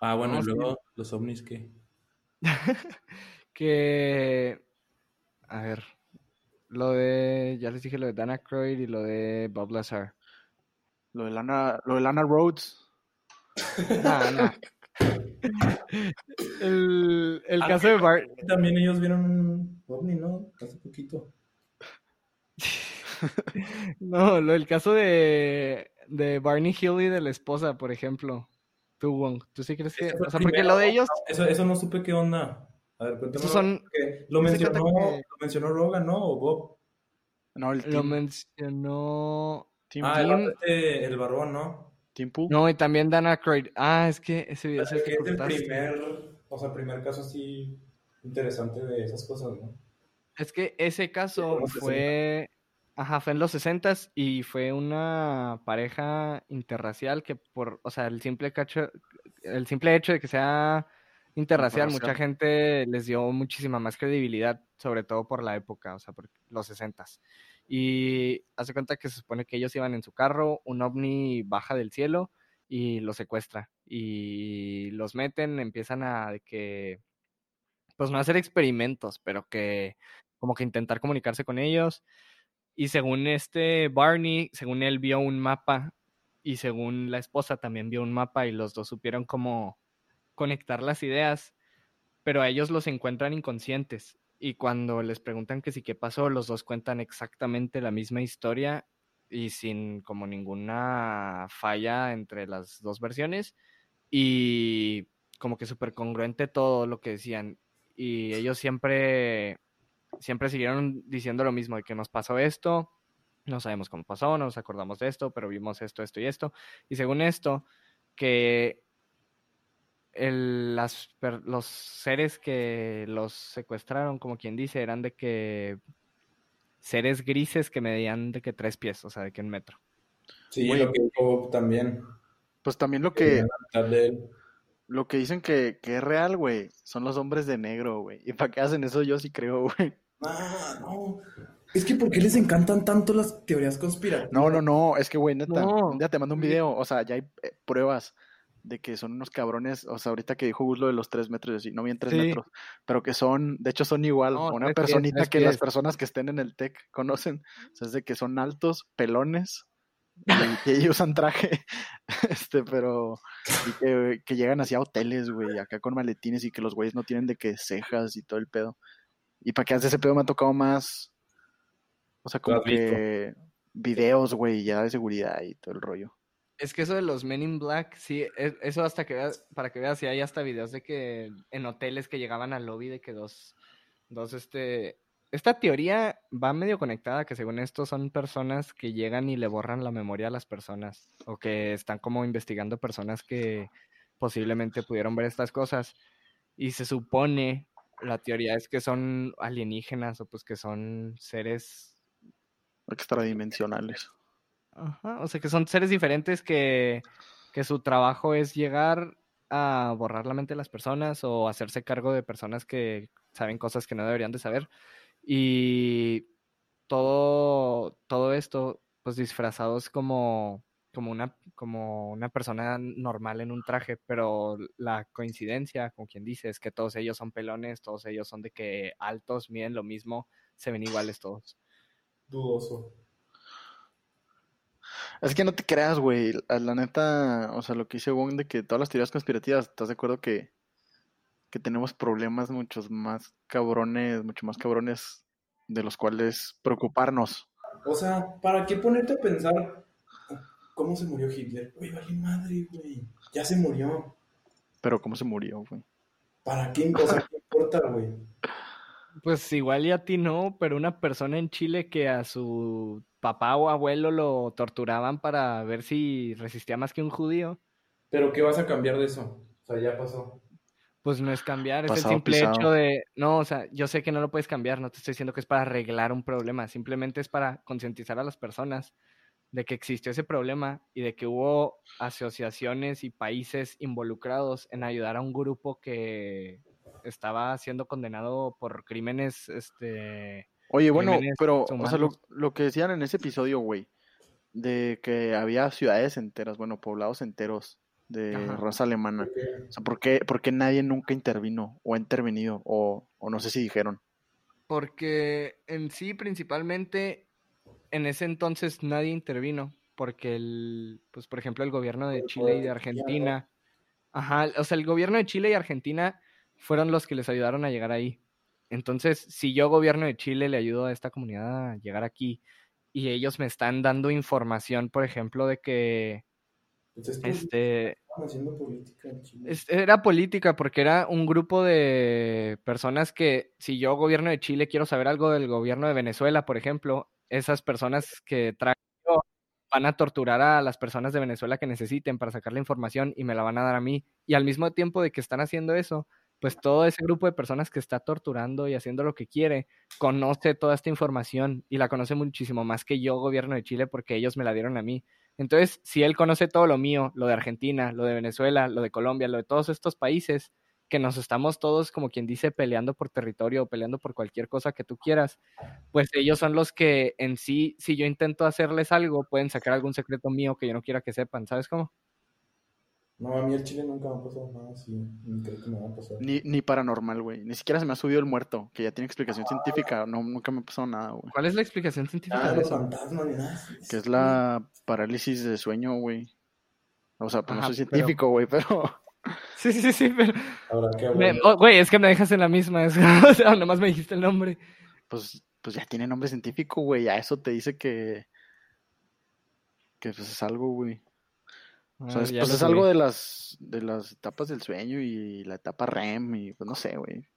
Ah, bueno, No, y sí. luego los ovnis que... que. A ver. Lo de. Ya les dije lo de Dana Croyd y lo de Bob Lazar. Lo de Lana, lo de Lana Rhodes. Nah, nah. El, el Ah, caso de Bar. También ellos vieron un ovni, ¿no? Hace poquito. No, lo, el caso de, de Barney Hill y de la esposa, por ejemplo. Tú, Wong, ¿tú sí crees que.? O sea, porque lo de ellos. Eso, eso no supe qué onda. A ver, cuéntame. Son- Lo mencionó, que- lo mencionó Rogan, ¿no? O Bob. No, el Lo mencionó. team, Ah, el, Tim- vato este, el barbón, ¿no? Pool. No, y también Dana Croyd. Ah, es que ese video es el que es el primer, o sea, primer caso así interesante de esas cosas, ¿no? Es que ese caso fue, ajá, fue en los 60 y fue una pareja interracial que por, o sea, el simple cacho, el simple hecho de que sea interracial, mucha gente les dio muchísima más credibilidad, sobre todo por la época, o sea, por los 60 Y hace cuenta que se supone que ellos iban en su carro, un ovni baja del cielo y los secuestra y los meten, empiezan a de que pues no hacer experimentos, pero que como que intentar comunicarse con ellos. Y según este Barney, según él vio un mapa y según la esposa también vio un mapa y los dos supieron cómo conectar las ideas, pero a ellos los encuentran inconscientes. Y cuando les preguntan que sí qué pasó, los dos cuentan exactamente la misma historia y sin como ninguna falla entre las dos versiones. Y como que súper congruente todo lo que decían. Y ellos siempre, siempre siguieron diciendo lo mismo, de que nos pasó esto, no sabemos cómo pasó, no nos acordamos de esto, pero vimos esto, esto y esto. Y según esto, que el- las, los seres que los secuestraron, como quien dice, eran de que seres grises que medían de que tres pies, o sea, de que un metro. Sí, lo que dijo Bob también. Pues también lo que, lo que dicen que, que es real, güey, son los hombres de negro, güey. ¿Y para qué hacen eso? Yo sí creo, güey. Ah, no. Es que ¿por qué les encantan tanto las teorías conspirativas? No, no, no, es que, güey, neta, No. un día te mando un video, o sea, ya hay eh, pruebas de que son unos cabrones, o sea, ahorita que dijo Gus lo de los tres metros, y así, no bien tres Sí. metros, pero que son, de hecho son igual, No, una personita que las personas que estén en el TEC conocen, o sea, es de que son altos, pelones, y, y ellos usan traje, este, pero, y que, que llegan así a hoteles, güey, acá con maletines y que los güeyes no tienen de que cejas y todo el pedo. Y para que hace ese pedo me ha tocado más, o sea, como visto? que videos, güey, ya de seguridad y todo el rollo. Es que eso de los Men in Black, sí, e- eso hasta que veas, para que veas, si hay hasta videos de que en hoteles que llegaban al lobby de que dos, dos, este, esta teoría va medio conectada, que según esto son personas que llegan y le borran la memoria a las personas, o que están como investigando personas que posiblemente pudieron ver estas cosas, y se supone, la teoría es que son alienígenas, o pues que son seres extradimensionales. Ajá, o sea que son seres diferentes que, que su trabajo es llegar a borrar la mente de las personas o hacerse cargo de personas que saben cosas que no deberían de saber. Y todo, todo esto, pues disfrazados como, como, una, como una persona normal en un traje, pero la coincidencia, como quien dice, es que todos ellos son pelones, todos ellos son de que altos, miden lo mismo, se ven iguales todos. Dudoso. Es que no te creas, güey. La, la neta, o sea, lo que dice Wong de que todas las teorías conspirativas, ¿estás de acuerdo que, que tenemos problemas muchos más cabrones, mucho más cabrones de los cuales preocuparnos? O sea, ¿para qué ponerte a pensar cómo se murió Hitler? Güey, vale madre, güey. Ya se murió. Pero ¿cómo se murió, güey? ¿Para qué? ¿qué importa, güey? Pues igual y a ti no, pero una persona en Chile que a su papá o abuelo lo torturaban para ver si resistía más que un judío. Pero ¿qué vas a cambiar de eso? O sea, ya pasó. Pues no es cambiar, es el simple pisado. hecho de, no, o sea, yo sé que no lo puedes cambiar, no te estoy diciendo que es para arreglar un problema, simplemente es para concientizar a las personas de que existió ese problema y de que hubo asociaciones y países involucrados en ayudar a un grupo que estaba siendo condenado por crímenes, este, Oye, bueno, pero, o sea, lo, lo que decían en ese episodio, güey, de que había ciudades enteras, bueno, poblados enteros de Ajá. raza alemana. O sea, ¿por qué, por qué nadie nunca intervino o ha intervenido? O, o no sé si dijeron. Porque en sí, principalmente, en ese entonces nadie intervino, porque el, pues por ejemplo, el gobierno de Chile y de. Argentina, ajá, o sea, el gobierno de Chile y Argentina fueron los que les ayudaron a llegar ahí. Entonces, si yo, gobierno de Chile, le ayudo a esta comunidad a llegar aquí y ellos me están dando información, por ejemplo, de que es que este estaban haciendo política en Chile. es- Era política porque era un grupo de personas que, si yo, gobierno de Chile, quiero saber algo del gobierno de Venezuela, por ejemplo, esas personas que traigo van a torturar a las personas de Venezuela que necesiten para sacar la información y me la van a dar a mí. Y al mismo tiempo de que están haciendo eso, pues todo ese grupo de personas que está torturando y haciendo lo que quiere, conoce toda esta información y la conoce muchísimo más que yo, gobierno de Chile, porque ellos me la dieron a mí. Entonces, si él conoce todo lo mío, lo de Argentina, lo de Venezuela, lo de Colombia, lo de todos estos países, que nos estamos todos, como quien dice, peleando por territorio o peleando por cualquier cosa que tú quieras, pues ellos son los que en sí, si yo intento hacerles algo, pueden sacar algún secreto mío que yo no quiera que sepan, ¿sabes cómo? No, a mí el Chile nunca me ha pasado nada así. Ni creo que me va a pasar. Ni, ni paranormal, güey. Ni siquiera se me ha subido el muerto, que ya tiene explicación científica. No, nunca me ha pasado nada, güey. ¿Cuál es la explicación científica Ah, de eso? fantasmas ni nada. Que es la parálisis de sueño, güey. O sea, pues no soy científico, güey, pero... Sí, sí, sí, pero... Que me- hablar. oh, Güey, es que me dejas en la misma, es- o sea, nomás me dijiste el nombre. Pues, pues ya tiene nombre científico, güey. Ya eso te dice que... Que pues es algo, güey. O sea, Ah, es, pues es algo de las, de las etapas del sueño y la etapa REM y pues no sé, güey.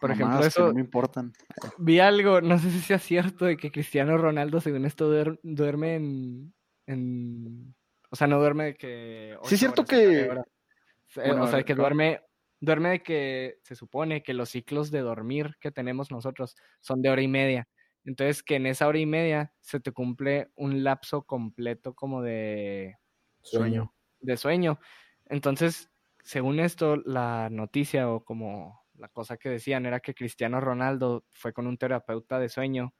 Por ejemplo, eso, no me importan. vi algo, no sé si sea cierto, de que Cristiano Ronaldo, según esto, duer- duerme en, en- O sea, no duerme de que... Sí, es cierto que- Bueno, o sea, que duerme... Duerme de que se supone que los ciclos de dormir que tenemos nosotros son de hora y media. Entonces, que en esa hora y media se te cumple un lapso completo como de Sueño. de sueño. Entonces, según esto, la noticia o como la cosa que decían era que Cristiano Ronaldo fue con un terapeuta de sueño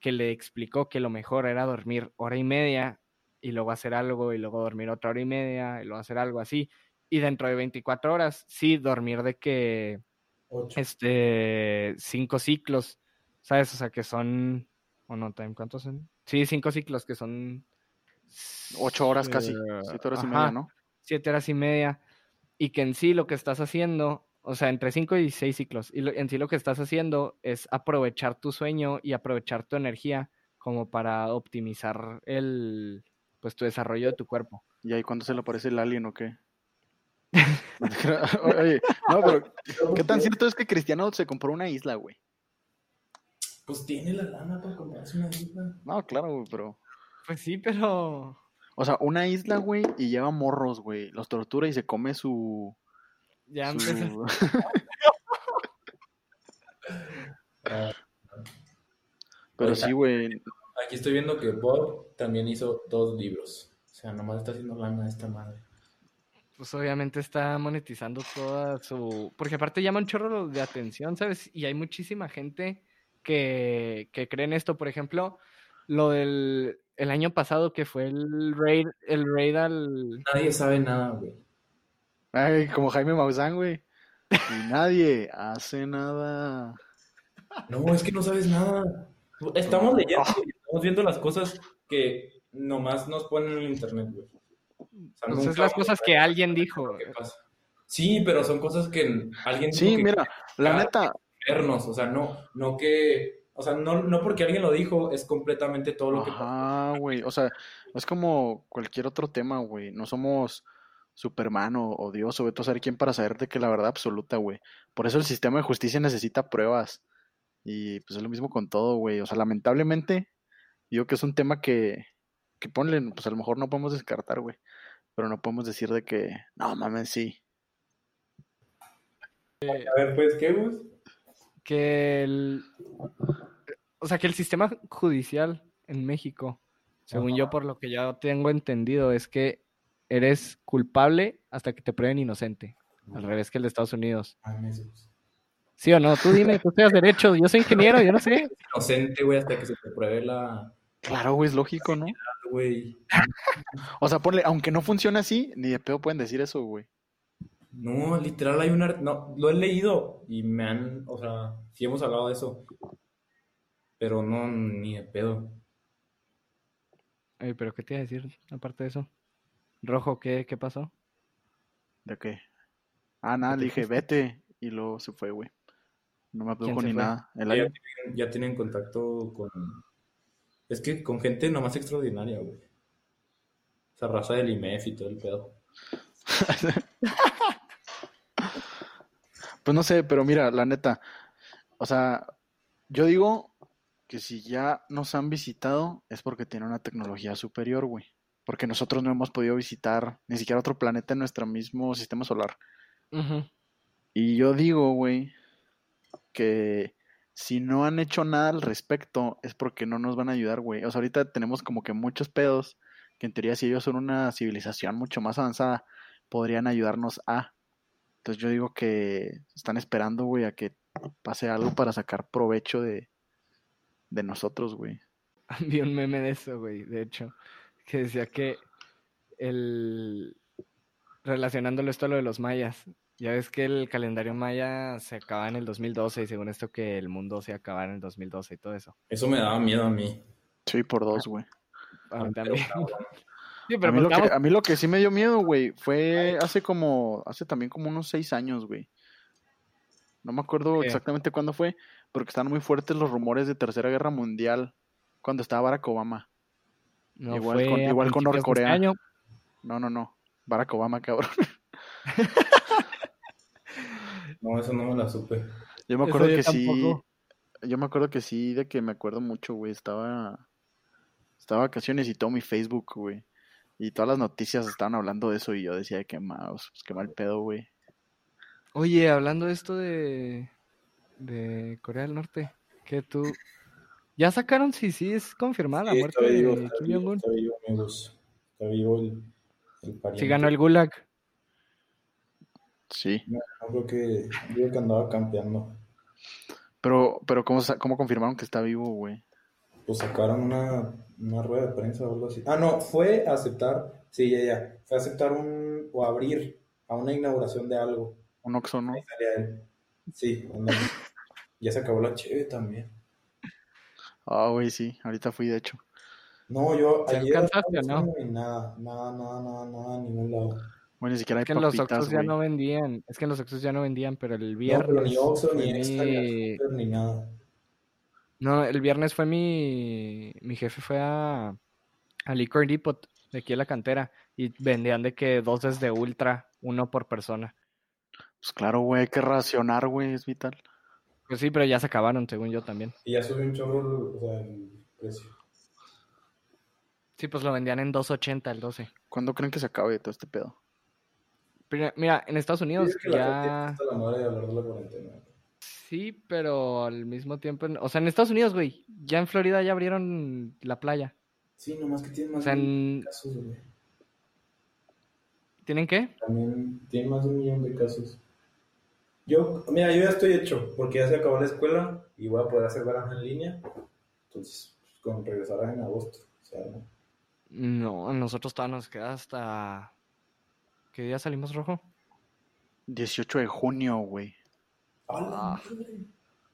que le explicó que lo mejor era dormir hora y media y luego hacer algo y luego dormir otra hora y media y luego hacer algo así. Y dentro de 24 horas, sí, dormir de que, Ocho. este, cinco ciclos, ¿sabes? O sea, que son, o no, time, ¿cuántos son? Sí, cinco ciclos que son... Ocho horas casi. eh, Siete horas y media, ¿no? siete horas y media, y que en sí lo que estás haciendo, o sea, entre cinco y seis ciclos, y lo- en sí lo que estás haciendo es aprovechar tu sueño y aprovechar tu energía como para optimizar el, pues tu desarrollo de tu cuerpo. ¿Y ahí cuándo se le aparece el alien o qué? Oye, no, pero ¿qué tan cierto es que Cristiano se compró una isla, güey? Pues tiene la lana para comprarse una isla. No, claro, güey, pero... Pues sí, pero... O sea, una isla, güey, y lleva morros, güey. Los tortura y se come su... Ya su- empezó. Ah, Pero sí, güey. Aquí estoy viendo que Bob también hizo dos libros. O sea, nomás está haciendo lana esta madre. Pues obviamente está monetizando toda su... Porque aparte llama un chorro de atención, ¿sabes? Y hay muchísima gente que, que cree en esto. Por ejemplo, lo del el año pasado que fue el raid, el raid al... Nadie sabe nada, güey. Ay, como Jaime Maussan, güey. Y nadie hace nada. No, es que no sabes nada. Estamos leyendo y estamos viendo las cosas que nomás nos ponen en el internet, güey. O sea, Pues es las cosas a que alguien dijo. que pasa. Sí, pero son cosas que alguien dijo Sí, que mira, la Ah, neta, vernos, o sea, no, no que O sea, no, no porque alguien lo dijo, es completamente todo lo que. Ajá, güey. O sea, es como cualquier otro tema, güey. No somos Superman o, o Dios o Beto saber quién para saber de que la verdad absoluta, güey. Por eso el sistema de justicia necesita pruebas. Y pues es lo mismo con todo, güey. O sea, lamentablemente, digo que es un tema que, que ponle, pues a lo mejor no podemos descartar, güey. Pero no podemos decir de que, no mames, sí. A ver, pues, ¿qué, Gus? Que el. O sea, que el sistema judicial en México, según yo, por lo que yo tengo entendido, es que eres culpable hasta que te prueben inocente. Al revés que el de Estados Unidos. Mames, Gus. ¿Sí o no? Tú dime, tú estudias derecho, yo soy ingeniero, yo no sé. Inocente, güey, hasta que se te pruebe la... Claro, güey, es lógico, ¿no? Güey. O sea, ponle, aunque no funcione así, ni de pedo pueden decir eso, güey. No, literal hay una... No, lo he leído y me han... O sea, sí hemos hablado de eso. Pero no, ni de pedo. Ay, pero ¿qué te iba a decir aparte de eso? Rojo, ¿qué, qué pasó? ¿De qué? Ah, nada, le dije, vete. Y luego se fue, güey. No me abdujo se ni fue? nada. El Ya año. tienen, ya tienen contacto con... Es que con gente nomás extraordinaria, güey. Esa raza del IMEF y todo el pedo. Pues no sé, pero mira, la neta. O sea, yo digo que si ya nos han visitado es porque tienen una tecnología superior, güey. Porque nosotros no hemos podido visitar ni siquiera otro planeta en nuestro mismo sistema solar. Y yo digo, güey, que si no han hecho nada al respecto es porque no nos van a ayudar, güey. O sea, ahorita tenemos como que muchos pedos que en teoría si ellos son una civilización mucho más avanzada, podrían ayudarnos a. Entonces yo digo que están esperando, güey, a que pase algo para sacar provecho de, de nosotros, güey. Vi un meme de eso, güey, de hecho, que decía que el relacionándolo esto a lo de los mayas, ya ves que el calendario maya se acaba en el 2012 y según esto que el mundo se acaba en el 2012 y todo eso. Eso me daba miedo a mí. Sí, por dos, güey. A mí Pero, también. Sí, A pero mí, lo que, estamos- a mí lo que sí me dio miedo, güey, fue hace como, hace también como unos seis años, güey. No me acuerdo ¿Qué? exactamente cuándo fue, porque están muy fuertes los rumores de Tercera Guerra Mundial cuando estaba Barack Obama. no igual fue con- igual con este Norcorea. año. No, no, no. Barack Obama, cabrón. No, eso no me la supe. Yo me acuerdo que sí, yo me acuerdo que sí, de que me acuerdo mucho, güey. Estaba, estaba vacaciones y todo mi Facebook, güey. Y todas las noticias estaban hablando de eso y yo decía que mouse, pues qué mal pedo, güey. Oye, hablando de esto de, de Corea del Norte, que tú... ¿Ya sacaron si sí es confirmada la Sí, muerte está vivo, de Kim Jong-un? está vivo, amigos. Está vivo el, el pariente. Sí ganó el Gulag. Sí. No, creo que... Digo que andaba campeando. Pero, pero ¿cómo, cómo confirmaron que está vivo, güey? Pues sacaron una, una rueda de prensa o algo así. Ah, no, fue a aceptar, sí, ya, ya, fue a aceptar un, o abrir a una inauguración de algo. Un Oxxo, ¿no? Sí, ya se acabó la cheve también. Ah, güey, sí. Ahorita fui, de hecho. No, yo ¿Se ayer alcanzaste o no? nada, nada, nada, nada, nada, ningún lado. Bueno, ni siquiera hay Es que en los Oxxos ya no vendían. Es que en los Oxxos ya no vendían, pero el No, viernes. pero ni Oxxo, ni Extra, ni mi- Super, ni nada. No, el viernes fue mi. Mi jefe fue a. A Liquor Depot, de aquí a la cantera. Y vendían de que dos desde Ultra, uno por persona. Pues claro, güey, hay que racionar, güey, es vital. Pues sí, pero ya se acabaron, según yo también. Y ya subió un chorro el, o sea, el precio. Sí, pues lo vendían en 2.80 el 12. ¿Cuándo creen que se acabe todo este pedo? Mira, en Estados Unidos Dice que ya. está la madre de hablar de la cuarentena. Sí, pero al mismo tiempo. O sea, en Estados Unidos, güey. Ya en Florida ya abrieron la playa. Sí, nomás que tiene más O sea, de en- casos, güey. ¿Tienen qué? También tiene más de un millón de casos. Yo, mira, yo ya estoy hecho, porque ya se acabó la escuela y voy a poder hacer verano en línea. Entonces, pues, con regresar en agosto. O sea, ¿no? No, nosotros todavía nos queda hasta. ¿Qué día salimos rojo? 18 de junio, güey. ¡A la Ah. madre!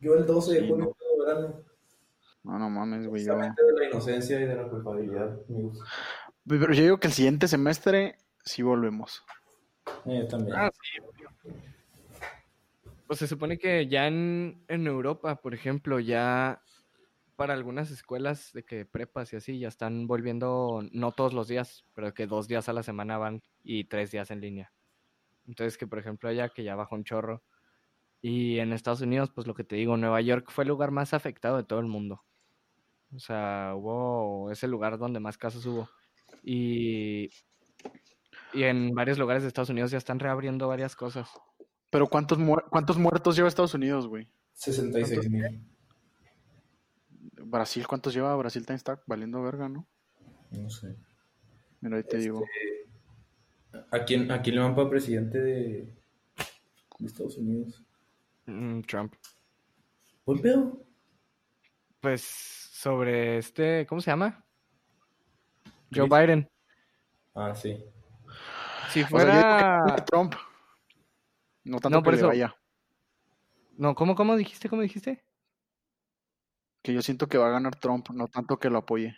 Yo el 12 de Sí, junio no. verano. No, no mames, güey. Yo... De la inocencia y de la culpabilidad, amigos. Pero yo digo que el siguiente semestre sí volvemos. Eh, también. Ah, Pues se supone que ya en, en Europa, por ejemplo, ya para algunas escuelas de que prepas y así ya están volviendo, no todos los días, pero que dos días a la semana van y tres días en línea. Entonces que por ejemplo allá que ya bajó un chorro. Y en Estados Unidos, pues lo que te digo, Nueva York fue el lugar más afectado de todo el mundo. O sea, hubo ese lugar donde más casos hubo. Y, y en varios lugares de Estados Unidos ya están reabriendo varias cosas. Pero ¿cuántos, cuántos muertos lleva Estados Unidos, güey? 66 mil. Brasil, ¿cuántos lleva? Brasil Time Stack valiendo verga, ¿no? No sé. Mira, ahí te digo. Este, ¿A quién, ¿A quién le van para presidente de, de Estados Unidos? Mm, Trump. ¿Buen pedo? Pues sobre este, ¿cómo se llama? Joe Biden. Ah, sí. Si O sea, yo digo que fuera... Trump. No tanto No, que por le eso- vaya. No, ¿cómo, cómo dijiste? ¿Cómo dijiste? Que yo siento que va a ganar Trump, no tanto que lo apoye.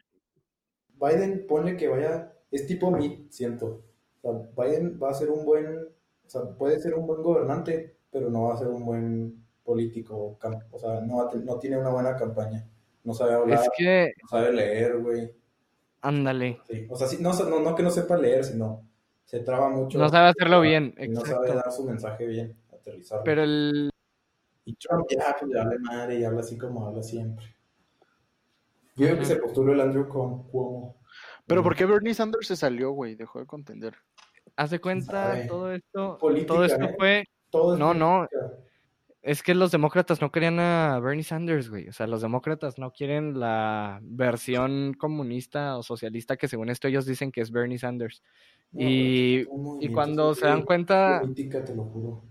Biden, ponle que vaya, es tipo mí, siento. O sea, Biden va a ser un buen, o sea, puede ser un buen gobernante, pero no va a ser un buen político. O sea, no, no tiene una buena campaña. No sabe hablar, Es que, no sabe leer, güey. ándale, Sí. O sea, sí, no, no, no que no sepa leer, sino se traba mucho. no sabe hacerlo bien, Y no sabe exacto. dar su mensaje bien, aterrizarlo. Pero el, Y Trump ya, pues le vale madre y habla así como habla siempre. Yo creo que se postuló el Andrew Cuomo. Cuomo. Pero Mm. ¿por qué Bernie Sanders se salió, güey? Dejó de contender. hace cuenta, todo esto, Política, todo esto ¿eh? fue, Todo es No, no. es que los demócratas no querían a Bernie Sanders, güey. O sea, los demócratas no quieren la versión comunista o socialista que según esto ellos dicen que es Bernie Sanders. No, y, cuando se dan cuenta, Política, te lo juro.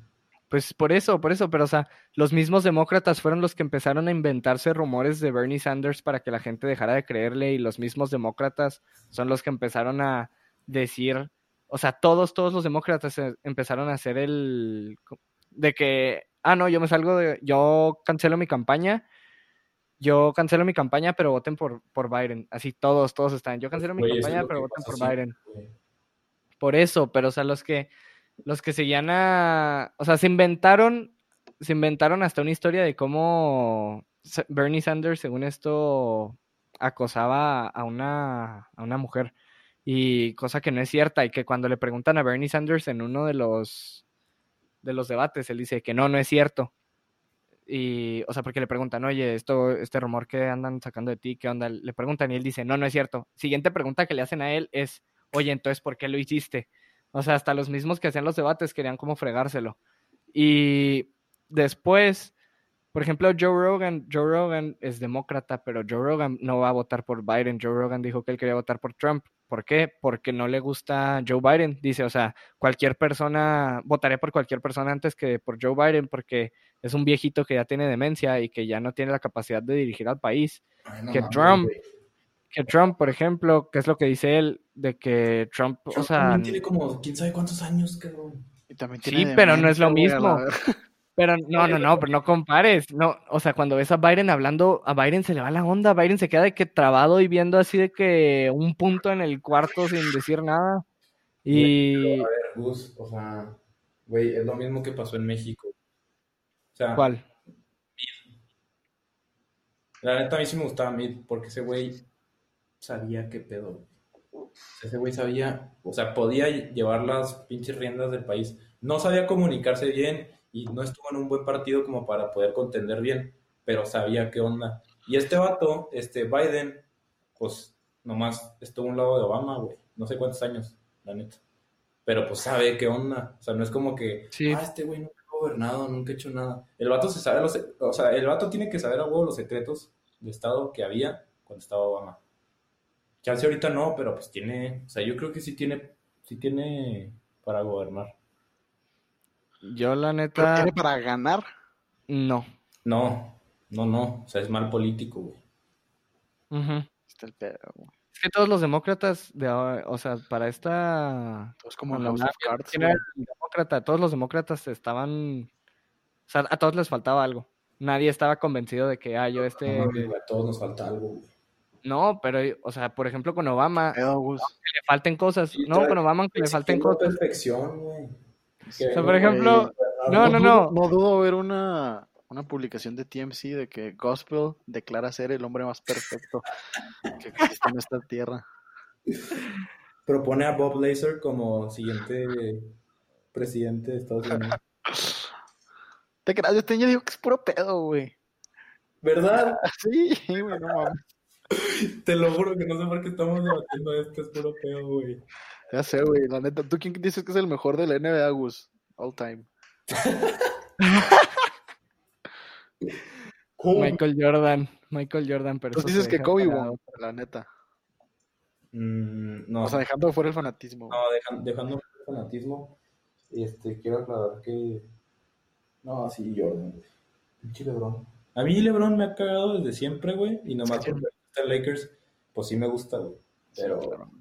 Pues por eso, por eso, pero o sea, los mismos demócratas fueron los que empezaron a inventarse rumores de Bernie Sanders para que la gente dejara de creerle y los mismos demócratas son los que empezaron a decir, o sea, todos, todos los demócratas eh, empezaron a hacer el de que, ah, no, yo me salgo de, yo cancelo mi campaña, yo cancelo mi campaña, pero voten por, por Biden. Así todos, todos están, yo cancelo mi campaña, pero voten por Biden. Por eso, pero o sea, los que los que seguían a, o sea, se inventaron se inventaron hasta una historia de cómo Bernie Sanders, según esto, acosaba a una a una mujer y cosa que no es cierta y que cuando le preguntan a Bernie Sanders en uno de los de los debates, él dice que no, no es cierto. Y, o sea, porque le preguntan, oye, esto, este rumor que andan sacando de ti, ¿qué onda? Le preguntan y él dice, no, no es cierto. Siguiente pregunta que le hacen a él es, oye, entonces, ¿por qué lo hiciste? O sea, hasta los mismos que hacían los debates querían como fregárselo. Y después, por ejemplo, Joe Rogan, Joe Rogan es demócrata, pero Joe Rogan no va a votar por Biden. Joe Rogan dijo que él quería votar por Trump. ¿Por qué? Porque no le gusta Joe Biden. Dice, o sea, cualquier persona, votaré por cualquier persona antes que por Joe Biden porque es un viejito que ya tiene demencia y que ya no tiene la capacidad de dirigir al país. Ay, no Que Trump. Que Trump, por ejemplo, que es lo que dice él, de que Trump, o sea, también tiene como quién sabe cuántos años, cabrón. Y también Sí, pero no es lo mismo. Pero no, no, no, pero no compares. No, o sea, cuando ves a Biden hablando, a Biden se le va la onda. Biden se queda de que trabado y viendo así de que un punto en el cuarto sin decir nada. Y. A ver, Gus, o sea, güey, es lo mismo que pasó en México. O sea, ¿Cuál? la neta a mí sí me gustaba Mid porque ese güey sabía qué pedo. Ese güey sabía, o sea, podía llevar las pinches riendas del país. No sabía comunicarse bien y no estuvo en un buen partido como para poder contender bien, pero sabía qué onda. Y este vato, este Biden, pues nomás estuvo a un lado de Obama, güey. No sé cuántos años, la neta. Pero pues sabe qué onda. O sea, no es como que, Sí. ah, este güey nunca ha gobernado, nunca ha hecho nada. El vato se sabe los, o sea, el vato tiene que saber a huevo los secretos de Estado que había cuando estaba Obama. Chance ahorita no, pero pues tiene, o sea, yo creo que sí tiene, sí tiene para gobernar. Yo, la Pero neta, tiene para ganar. no. No, no, no, o sea, es mal político, güey. Está el pedo, güey. Es que todos los demócratas, de, ahora- o sea, para esta. Es como nadie- Cards, ¿quién era güey. el demócrata? Todos los demócratas estaban. O sea, a todos les faltaba algo. Nadie estaba convencido de que, ah, yo este. No, a todos nos falta algo, güey. No, pero, o sea, por ejemplo, con Obama, que le falten cosas. Sí, No, con Obama, que le falten cosas. perfección, güey. O sea, por ejemplo, no, no, dudo, no. no dudo ver una una publicación de TMC de que Gospel declara ser el hombre más perfecto que existe en esta tierra. Propone a Bob Lazar como siguiente presidente de Estados Unidos. Te creas, yo te digo que es puro pedo, güey. ¿Verdad? Sí, güey, no mames. Te lo juro que no sé por qué estamos debatiendo esto, es puro pedo, güey. Ya sé, güey, la neta. ¿Tú quién dices que es el mejor de la NBA, Gus? All time. Michael Jordan. Michael Jordan, pero. Tú eso dices que Kobe, para güey, la neta. Mm, no, O sea, dejando fuera el fanatismo. no dejan- dejando el fanatismo, este, quiero aclarar que. No, sí, Jordan, güey. Pinche LeBron. A mí LeBron me ha cagado desde siempre, güey, y nomás Sí. porque gusta Lakers, pues sí me gusta, güey. Sí, Pero. claro.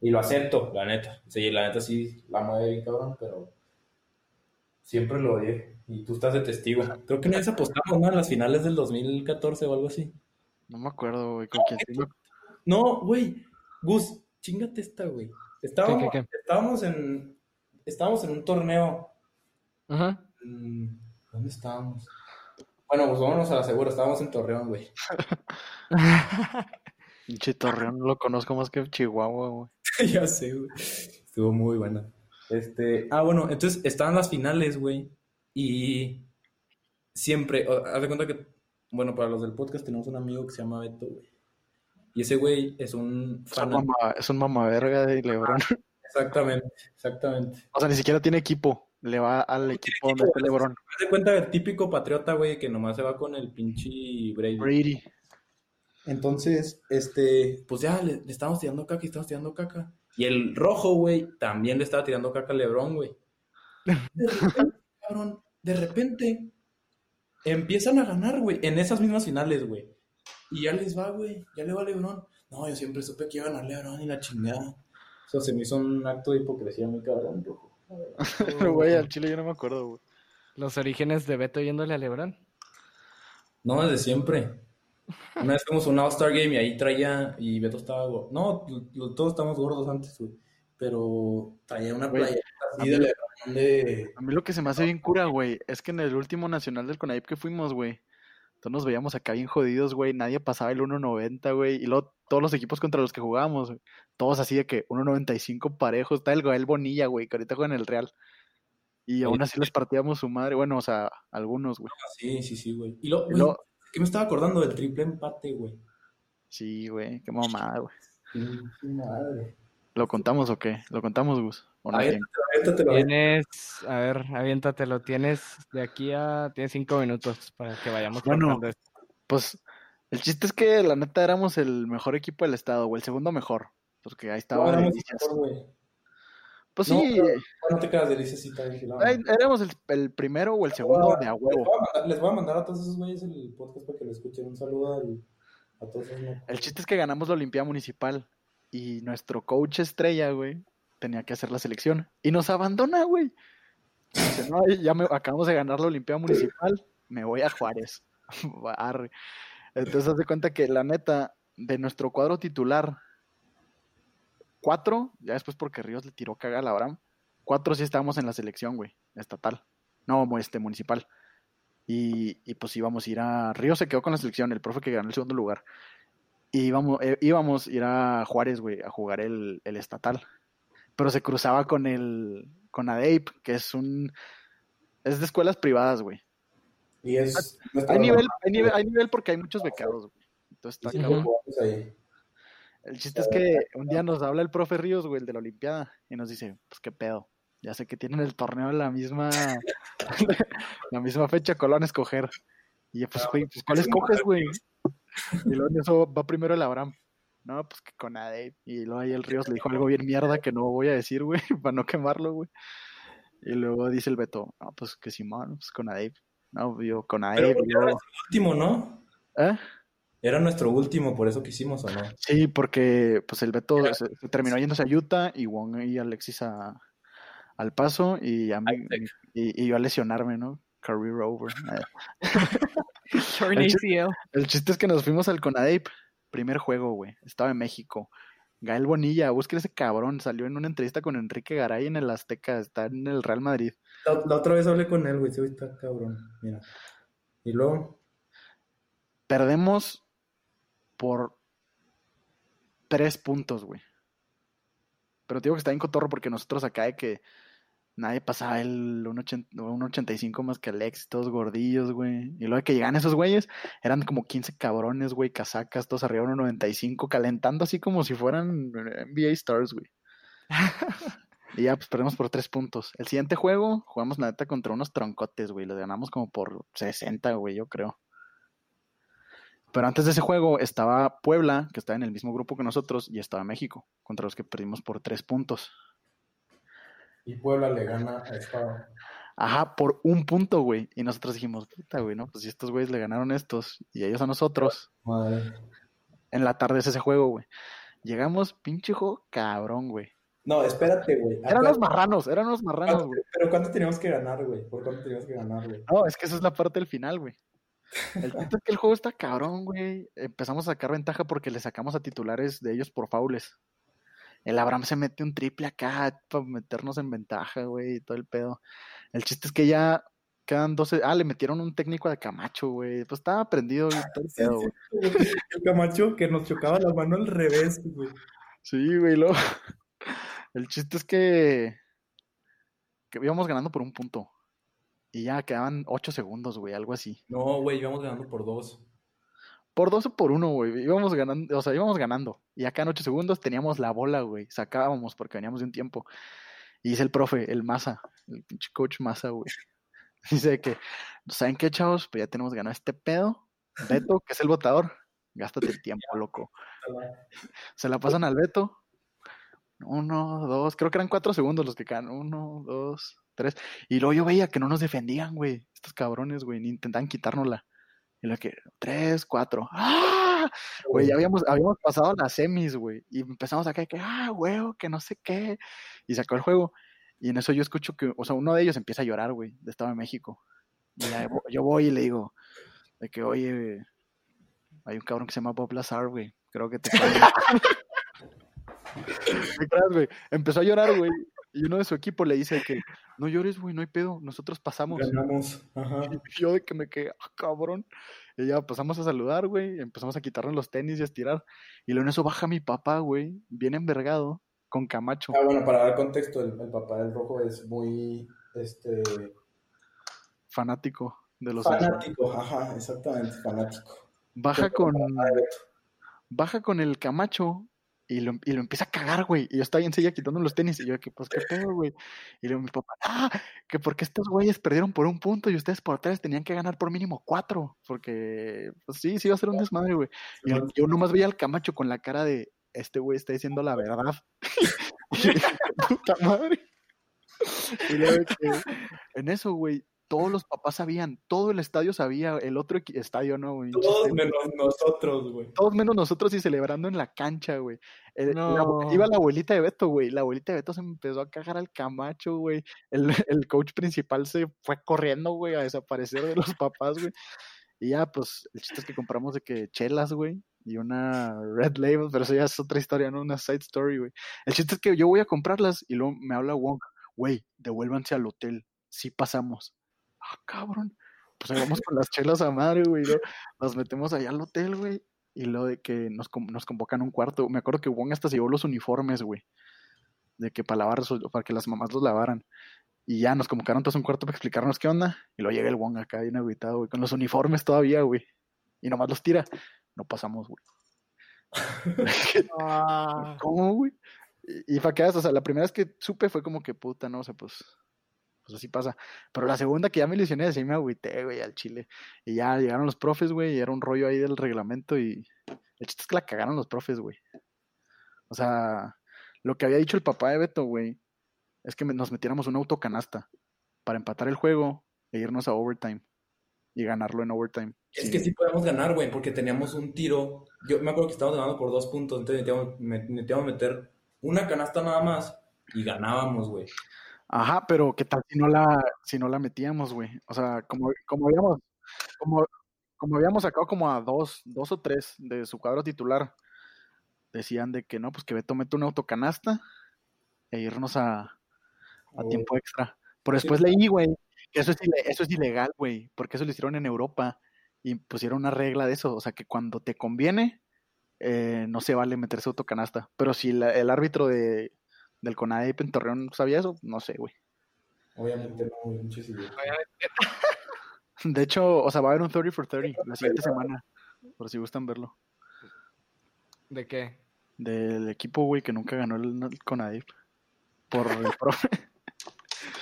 Y lo acepto, la neta. Sí, la neta sí la mueve bien, cabrón, pero siempre lo odié. Y tú estás de testigo. Creo que una vez apostamos, ¿no? En las finales del 2014 o algo así. No me acuerdo, güey, con quién. sí me- No, güey. Gus, chingate esta, güey. Estábamos, ¿Qué, qué, estábamos en. Estábamos en un torneo. Ajá. Mm, ¿Dónde estábamos? Bueno, pues vámonos a la segura. Estábamos en Torreón, güey. Pinche Torreón, no lo conozco más que Chihuahua, güey. ya sé, güey. Estuvo muy buena. Este, ah, bueno, entonces estaban las finales, güey. Y siempre, haz de cuenta que, bueno, para los del podcast tenemos un amigo que se llama Beto, güey. Y ese güey es un fan. es un mamaverga de Lebron. Exactamente, exactamente. O sea, ni siquiera tiene equipo. Le va al equipo donde está Lebron. Haz de cuenta el típico patriota, güey, que nomás se va con el pinche Brady. Brady. Entonces, este, pues ya le, le estábamos tirando caca y estábamos tirando caca. Y el rojo, güey, también le estaba tirando caca a Lebron, güey. De repente, cabrón, de repente empiezan a ganar, güey, en esas mismas finales, güey. Y ya les va, güey, ya le va a Lebron. No, yo siempre supe que iba a ganar Lebron y la chingada. Eso se me hizo un acto de hipocresía muy cabrón, rojo. Güey, al chile yo no me acuerdo, güey. Los orígenes de Beto yéndole a Lebron. No, desde siempre. Una vez fuimos a un All-Star Game y ahí traía, y Beto estaba gordo. No, lo- lo- todos estábamos gordos antes, güey. Pero traía una Güey, playa así de Lebron de... A mí lo que se me hace bien cura, güey, es que en el último nacional del Conaip que fuimos, güey, todos nos veíamos acá bien jodidos, güey, nadie pasaba el 1.90, güey, y luego todos los equipos contra los que jugábamos, güey, todos así de que 1.95 parejos, está el Gael Bonilla, güey, que ahorita juega en el Real. Y aún así les partíamos su madre, bueno, o sea, algunos, güey. Sí, sí, sí, güey. Y lo, Y luego- que me estaba acordando del triple empate, güey. Sí, güey, qué mamada, güey. Pinche madre. ¿Lo contamos o qué? ¿Lo contamos, Gus? ¿O no Aviéntatelo, aviéntatelo. Tienes, a ver, aviéntatelo. Tienes de aquí a, tienes cinco minutos para que vayamos Bueno. esto. Pues el chiste es que la neta éramos el mejor equipo del estado, o el segundo mejor, porque ahí estaba mejor. Pues No, sí, pero- No te quedas delicias éramos el, el primero o el segundo de a Les huevo. voy a mandar- Les voy a mandar a todos esos güeyes el podcast para que lo escuchen. Un saludo al- a todos esos. El chiste es que ganamos la Olimpiada Municipal y nuestro coach estrella, güey, tenía que hacer la selección y nos abandona, güey. Dice, no, ya me, acabamos de ganar la Olimpiada Municipal, me voy a Juárez. Arre. Entonces, haz de cuenta que la neta, de nuestro cuadro titular, cuatro, ya después porque Ríos le tiró caga a la Abraham, cuatro sí estábamos en la selección, güey, estatal. No, este, municipal. Y, y pues íbamos a ir a. Ríos se quedó con la selección, el profe que ganó el segundo lugar. Y íbamos, eh, íbamos a ir a Juárez, güey, a jugar el, el estatal. Pero se cruzaba con el. con ADEIP, que es un. Es de escuelas privadas, güey. Y es. Hay nivel, hay nivel, hay nivel porque hay muchos becados, güey. Entonces está ahí. El chiste es que un día nos habla el profe Ríos, güey, el de la Olimpiada, y nos dice, pues qué pedo. Ya sé que tienen el torneo en la misma, la misma fecha, Colón a escoger. Y yo, pues, güey, pues, ¿cuál escoges, güey? Y luego eso va primero el Abraham. No, pues que con Ade. Y luego ahí el Ríos le dijo algo bien mierda que no voy a decir, güey, para no quemarlo, güey. Y luego dice el Beto, no, pues que Simón, pues con Ade. No, yo con porque era nuestro último, ¿no? ¿Eh? Era nuestro último, por eso que hicimos, ¿o no? Sí, porque pues el Beto se, se terminó yéndose a Utah y Wong y Alexis a, al paso y, a mí- y, y yo a lesionarme, ¿no? Career over. Eh, Torn El chiste- ACL. El chiste es que nos fuimos al Conadeip, primer juego, güey. Estaba en México. Gael Bonilla, busquen ese cabrón. Salió en una entrevista con Enrique Garay en el Azteca. Está en el Real Madrid. La, la otra vez hablé con él, güey. Güey está cabrón. Mira. ¿Y luego? Perdemos por tres puntos, güey. Pero te digo que está en cotorro porque nosotros acá de que nadie pasaba el 1.85 más que Alex, todos gordillos, güey. Y luego de que llegan esos güeyes, eran como 15 cabrones, güey, casacas, todos arriba de 1.95, calentando así como si fueran NBA Stars, güey. y ya, pues perdemos por tres puntos. El siguiente juego, jugamos la neta contra unos troncotes, güey. Los ganamos como por 60, güey, yo creo. Pero antes de ese juego estaba Puebla, que estaba en el mismo grupo que nosotros, y estaba México, contra los que perdimos por tres puntos. Y Puebla le gana a Estado. Ajá, por un punto, güey. Y nosotros dijimos, puta, güey, ¿no? Pues si estos güeyes le ganaron estos y ellos a nosotros. Madre. En la tarde es ese juego, güey. Llegamos, pinche juego cabrón, güey. No, espérate, güey. Eran los marranos, eran los marranos, güey. Pero ¿cuánto teníamos que ganar, güey? ¿Por cuánto teníamos que ganar, güey? No, es que esa es la parte del final, güey. El punto es que el juego está cabrón, güey. Empezamos a sacar ventaja porque le sacamos a titulares de ellos por faules. El Abraham se mete un triple acá para meternos en ventaja, güey, y todo el pedo. El chiste es que ya quedan 12. Ah, le metieron un técnico de Camacho, güey. Pues estaba prendido todo el pedo, güey. El Camacho que nos chocaba la mano al revés, güey. Sí, güey, luego. El chiste es que. que íbamos ganando por un punto. Y ya quedaban 8 segundos, güey, algo así. No, güey, íbamos ganando por dos. Por dos o por uno, güey. Íbamos ganando, o sea, íbamos ganando. Y acá en 8 segundos teníamos la bola, güey. Sacábamos porque veníamos de un tiempo. Y dice el profe, el Massa, el pinche coach Massa, güey. Dice que, ¿saben qué, chavos? Pues ya tenemos ganado este pedo. Beto, que es el votador, gástate el tiempo, loco. Se la pasan al Beto. Uno, dos, creo que eran cuatro segundos los que quedan. Uno, dos, tres. Y luego yo veía que no nos defendían, güey. Estos cabrones, güey, ni intentaban quitárnosla. Y lo que, tres, cuatro. ¡Ah! Güey, ya habíamos, habíamos pasado las semis, güey. Y empezamos acá que, ah, güey, que no sé qué. Y sacó el juego. Y en eso yo escucho que, o sea, uno de ellos empieza a llorar, güey, de Estado de México. Yo voy y le digo, de que, oye, hay un cabrón que se llama Bob Lazar, güey. Creo que te ¿Qué creas, güey? Empezó a llorar, güey. Y uno de su equipo le dice que no llores, güey, no hay pedo, nosotros pasamos. Ganamos. Ajá. Y yo de que me quedé, ah, cabrón. Y ya pasamos a saludar, güey, empezamos a quitarnos los tenis y a estirar. Y luego en eso baja mi papá, güey, bien envergado, con Camacho. Ah, bueno, para dar contexto, el, el papá del rojo es muy, este... Fanático de los Fanático, ajá, exactamente, fanático. Baja con, baja con el Camacho y lo, y lo empieza a cagar, güey. Y yo estaba ahí enseguida quitando los tenis. Y yo, que pues, ¿qué pedo, güey? Y luego mi papá, ah, que porque estos güeyes perdieron por un punto y ustedes por tres tenían que ganar por mínimo cuatro. Porque, pues sí, sí iba a ser un desmadre, güey. Y yo, yo nomás veía al Camacho con la cara de, este güey está diciendo la verdad. puta madre. Y luego en eso, güey, todos los papás sabían, todo el estadio sabía, el otro estadio no, güey. Todos menos nosotros, güey. Todos menos nosotros y celebrando en la cancha, güey. Eh, no. iba la abuelita de Beto, güey. La abuelita de Beto se empezó a cagar al Camacho, güey. El, el coach principal se fue corriendo, güey, a desaparecer de los papás, güey. Y ya, pues, el chiste es que compramos de que chelas, güey, y una Red Label, pero eso ya es otra historia, ¿no? Una side story, güey. El chiste es que yo voy a comprarlas y luego me habla Wong, güey, devuélvanse al hotel, sí pasamos ah, cabrón. Pues ahí vamos con las chelas a madre, güey. ¿no? Nos metemos allá al hotel, güey. Y lo de que nos, nos convocan un cuarto. Me acuerdo que Wong hasta se llevó los uniformes, güey. De que para lavar, para que las mamás los lavaran. Y ya nos convocaron todos un cuarto para explicarnos qué onda. Y luego llega el Wong acá bien agüitado, güey. Con los uniformes todavía, güey. Y nomás los tira. No pasamos, güey. ¿Cómo, güey? Y, y qué o sea, la primera vez que supe fue como que puta, no, o sea, pues pues así pasa. Pero la segunda que ya me ilusioné, así me agüité, güey, al chile. Y ya llegaron los profes, güey, y era un rollo ahí del reglamento y el chiste es que la cagaron los profes, güey. O sea, lo que había dicho el papá de Beto, güey, es que nos metiéramos una autocanasta para empatar el juego e irnos a overtime y ganarlo en overtime. Es que sí podemos ganar, güey, porque teníamos un tiro. Yo me acuerdo que estábamos ganando por dos puntos, entonces necesitábamos meter una canasta nada más y ganábamos, güey. Ajá, pero ¿qué tal si no la, si no la metíamos, güey? O sea, como, como habíamos, como, como habíamos sacado como a dos, dos o tres de su cuadro titular, decían de que no, pues que Beto mete una autocanasta e irnos a, a Oh. tiempo extra. Pero después leí, güey, Que eso es, eso es ilegal, güey, porque eso lo hicieron en Europa y pusieron una regla de eso, o sea, que cuando te conviene, eh, no se vale meterse autocanasta. Pero si la- el árbitro de, del CONADEP en Torreón sabía eso, no sé, güey. Obviamente no, güey, pinches idiotas. De hecho, o sea, va a haber un 30 for 30 la siguiente semana, por si gustan verlo. ¿De qué? Del equipo, güey, que nunca ganó el, el CONADEP. Por el profe.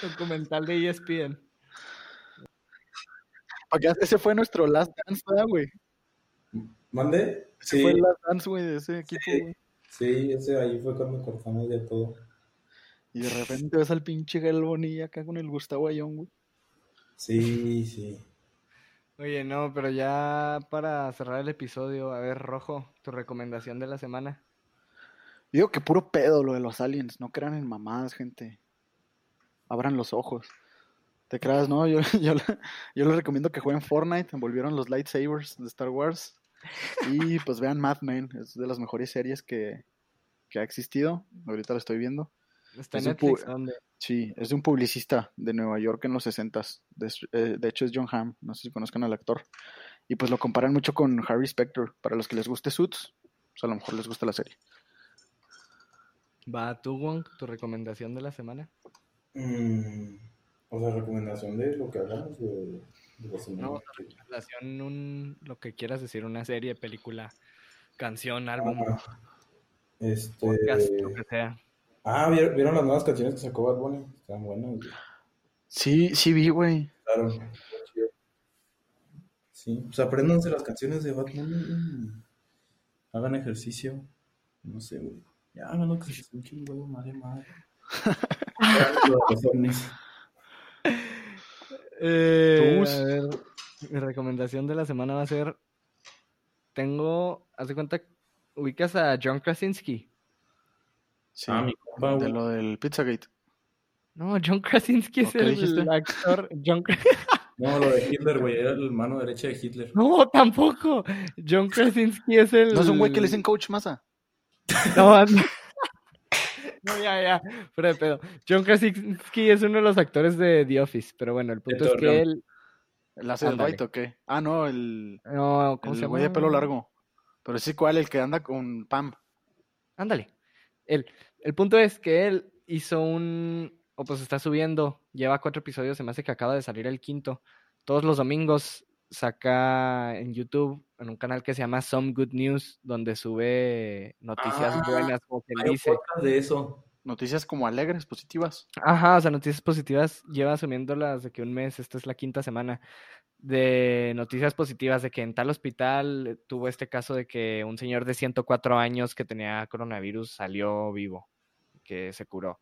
Documental de ESPN. Porque ese fue nuestro last dance, ¿verdad, güey? ¿Mande? Ese Sí, fue el last dance, güey, de ese equipo, Sí. güey. sí, ese ahí fue cuando cortamos ya todo. Y de repente ves al pinche Gael Bonilla acá con el Gustavo Ayón, güey. Sí, sí. Oye, no, pero ya para cerrar el episodio, a ver, Rojo, tu recomendación de la semana. Digo que puro pedo lo de los aliens, no crean en mamadas, gente. Abran los ojos. Te creas, ¿no? Yo, yo, le- yo les recomiendo que jueguen Fortnite, volvieron los lightsabers de Star Wars. Y pues vean Mad Men, es de las mejores series que, que ha existido. Ahorita lo estoy viendo. Está en Es Netflix, ¿dónde? Sí, es de un publicista de Nueva York en los 60s. De, eh, de hecho es John Hamm, no sé si conozcan al actor. Y pues lo comparan mucho con Harry Specter. Para los que les guste Suits, pues a lo mejor les gusta la serie. Va, tú, Wong, tu recomendación de la semana. Mm, o sea, recomendación de lo que hablamos de, de la semana. No, Relación, un, lo que quieras decir, una serie, película, canción, álbum, Ah, este. podcast, lo que sea. Ah, ¿vieron, vieron las nuevas canciones que sacó Bad Bunny? Están buenas. güey. Sí, sí vi, güey. Claro. Sí, pues apréndanse las canciones de Bad Bunny. Hagan ejercicio. No sé, güey. Ya hagan lo que se un huevo, madre madre. Eh, Tus. a ver, mi recomendación de la semana va a ser. Tengo. Haz de cuenta. Ubicas a John Krasinski. Sí, Ah, mi compa, de lo del Pizzagate. No, John Krasinski es ¿O qué el dijiste? actor. John No, lo de Hitler, güey. Era el mano derecha de Hitler. No, tampoco. John Krasinski es el. ¿No es un güey que le dicen Coach Massa? No, anda. No, ya, ya. Fuera de pedo. John Krasinski es uno de los actores de The Office. Pero bueno, el punto es que él. ¿El hace. Dwight o qué? Ah, no, el, No, ¿cómo el se güey de pelo largo. Pero sí, ¿cuál? El que anda con Pam. Ándale. Él. El punto es que él hizo un. O pues está subiendo. Lleva cuatro episodios. Se me hace que acaba de salir el quinto. Todos los domingos saca en YouTube, en un canal que se llama Some Good News, donde sube noticias Ah, buenas, como un dice. de eso. Noticias como alegres, positivas. Ajá, o sea, noticias positivas lleva asumiéndolas de que un mes, esta es la quinta semana, de noticias positivas de que en tal hospital tuvo este caso de que un señor de 104 años que tenía coronavirus salió vivo, que se curó.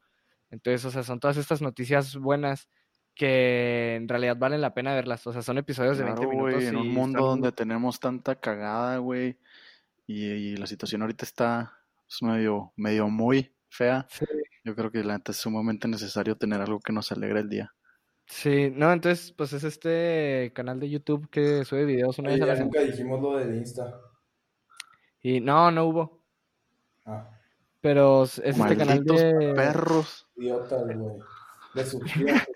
Entonces, o sea, son todas estas noticias buenas que en realidad valen la pena verlas. O sea, son episodios de 20 Claro, güey, minutos en un mundo donde tenemos tanta cagada, güey. Y, y la situación ahorita está pues, medio, medio muy fea. Sí. Yo creo que la neta es sumamente necesario tener algo que nos alegre el día. Sí, no, entonces, pues es este canal de YouTube que sube videos una Oye, vez a la ya semana. nunca dijimos lo de Insta. Y no, no hubo. Ah, Pero es este canal de... perros. idiotas, güey. De tías.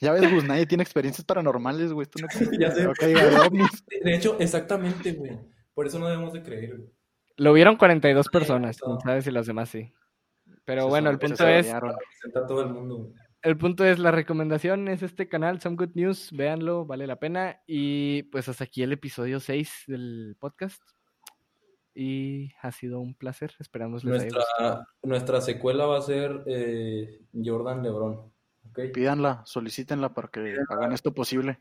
Ya ves, pues nadie tiene experiencias paranormales, güey. Esto no existe. Ya sé. De hecho, exactamente, güey. Por eso no debemos de creer, güey. Lo vieron 42 personas, eso. quién sabe si los demás sí. Pero Se bueno, el punto es, todo el mundo, güey. El punto es, la recomendación es este canal, Some Good News, véanlo, vale la pena. Y pues hasta aquí el episodio 6 del podcast. Y ha sido un placer, esperamos les haya gustado. Nuestra, nuestra secuela va a ser eh, Jordan Lebron. ¿ok? Pídanla, solicítenla para que hagan esto posible.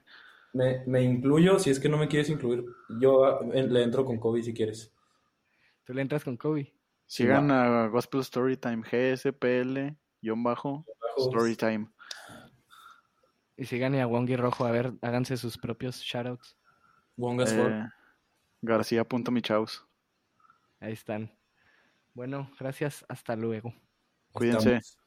Me, me incluyo, si es que no me quieres incluir, yo ah, le entro con Kobe si quieres. Tú le entras con Kobe. Sigan a Gospel Storytime, GSPL, guion bajo, Storytime. Y sigan a Wongi Rojo, a ver, háganse sus propios shoutouts. Wonga Sport. Eh, García.michaus. Ahí están. Bueno, gracias, hasta luego. Cuídense. Estamos.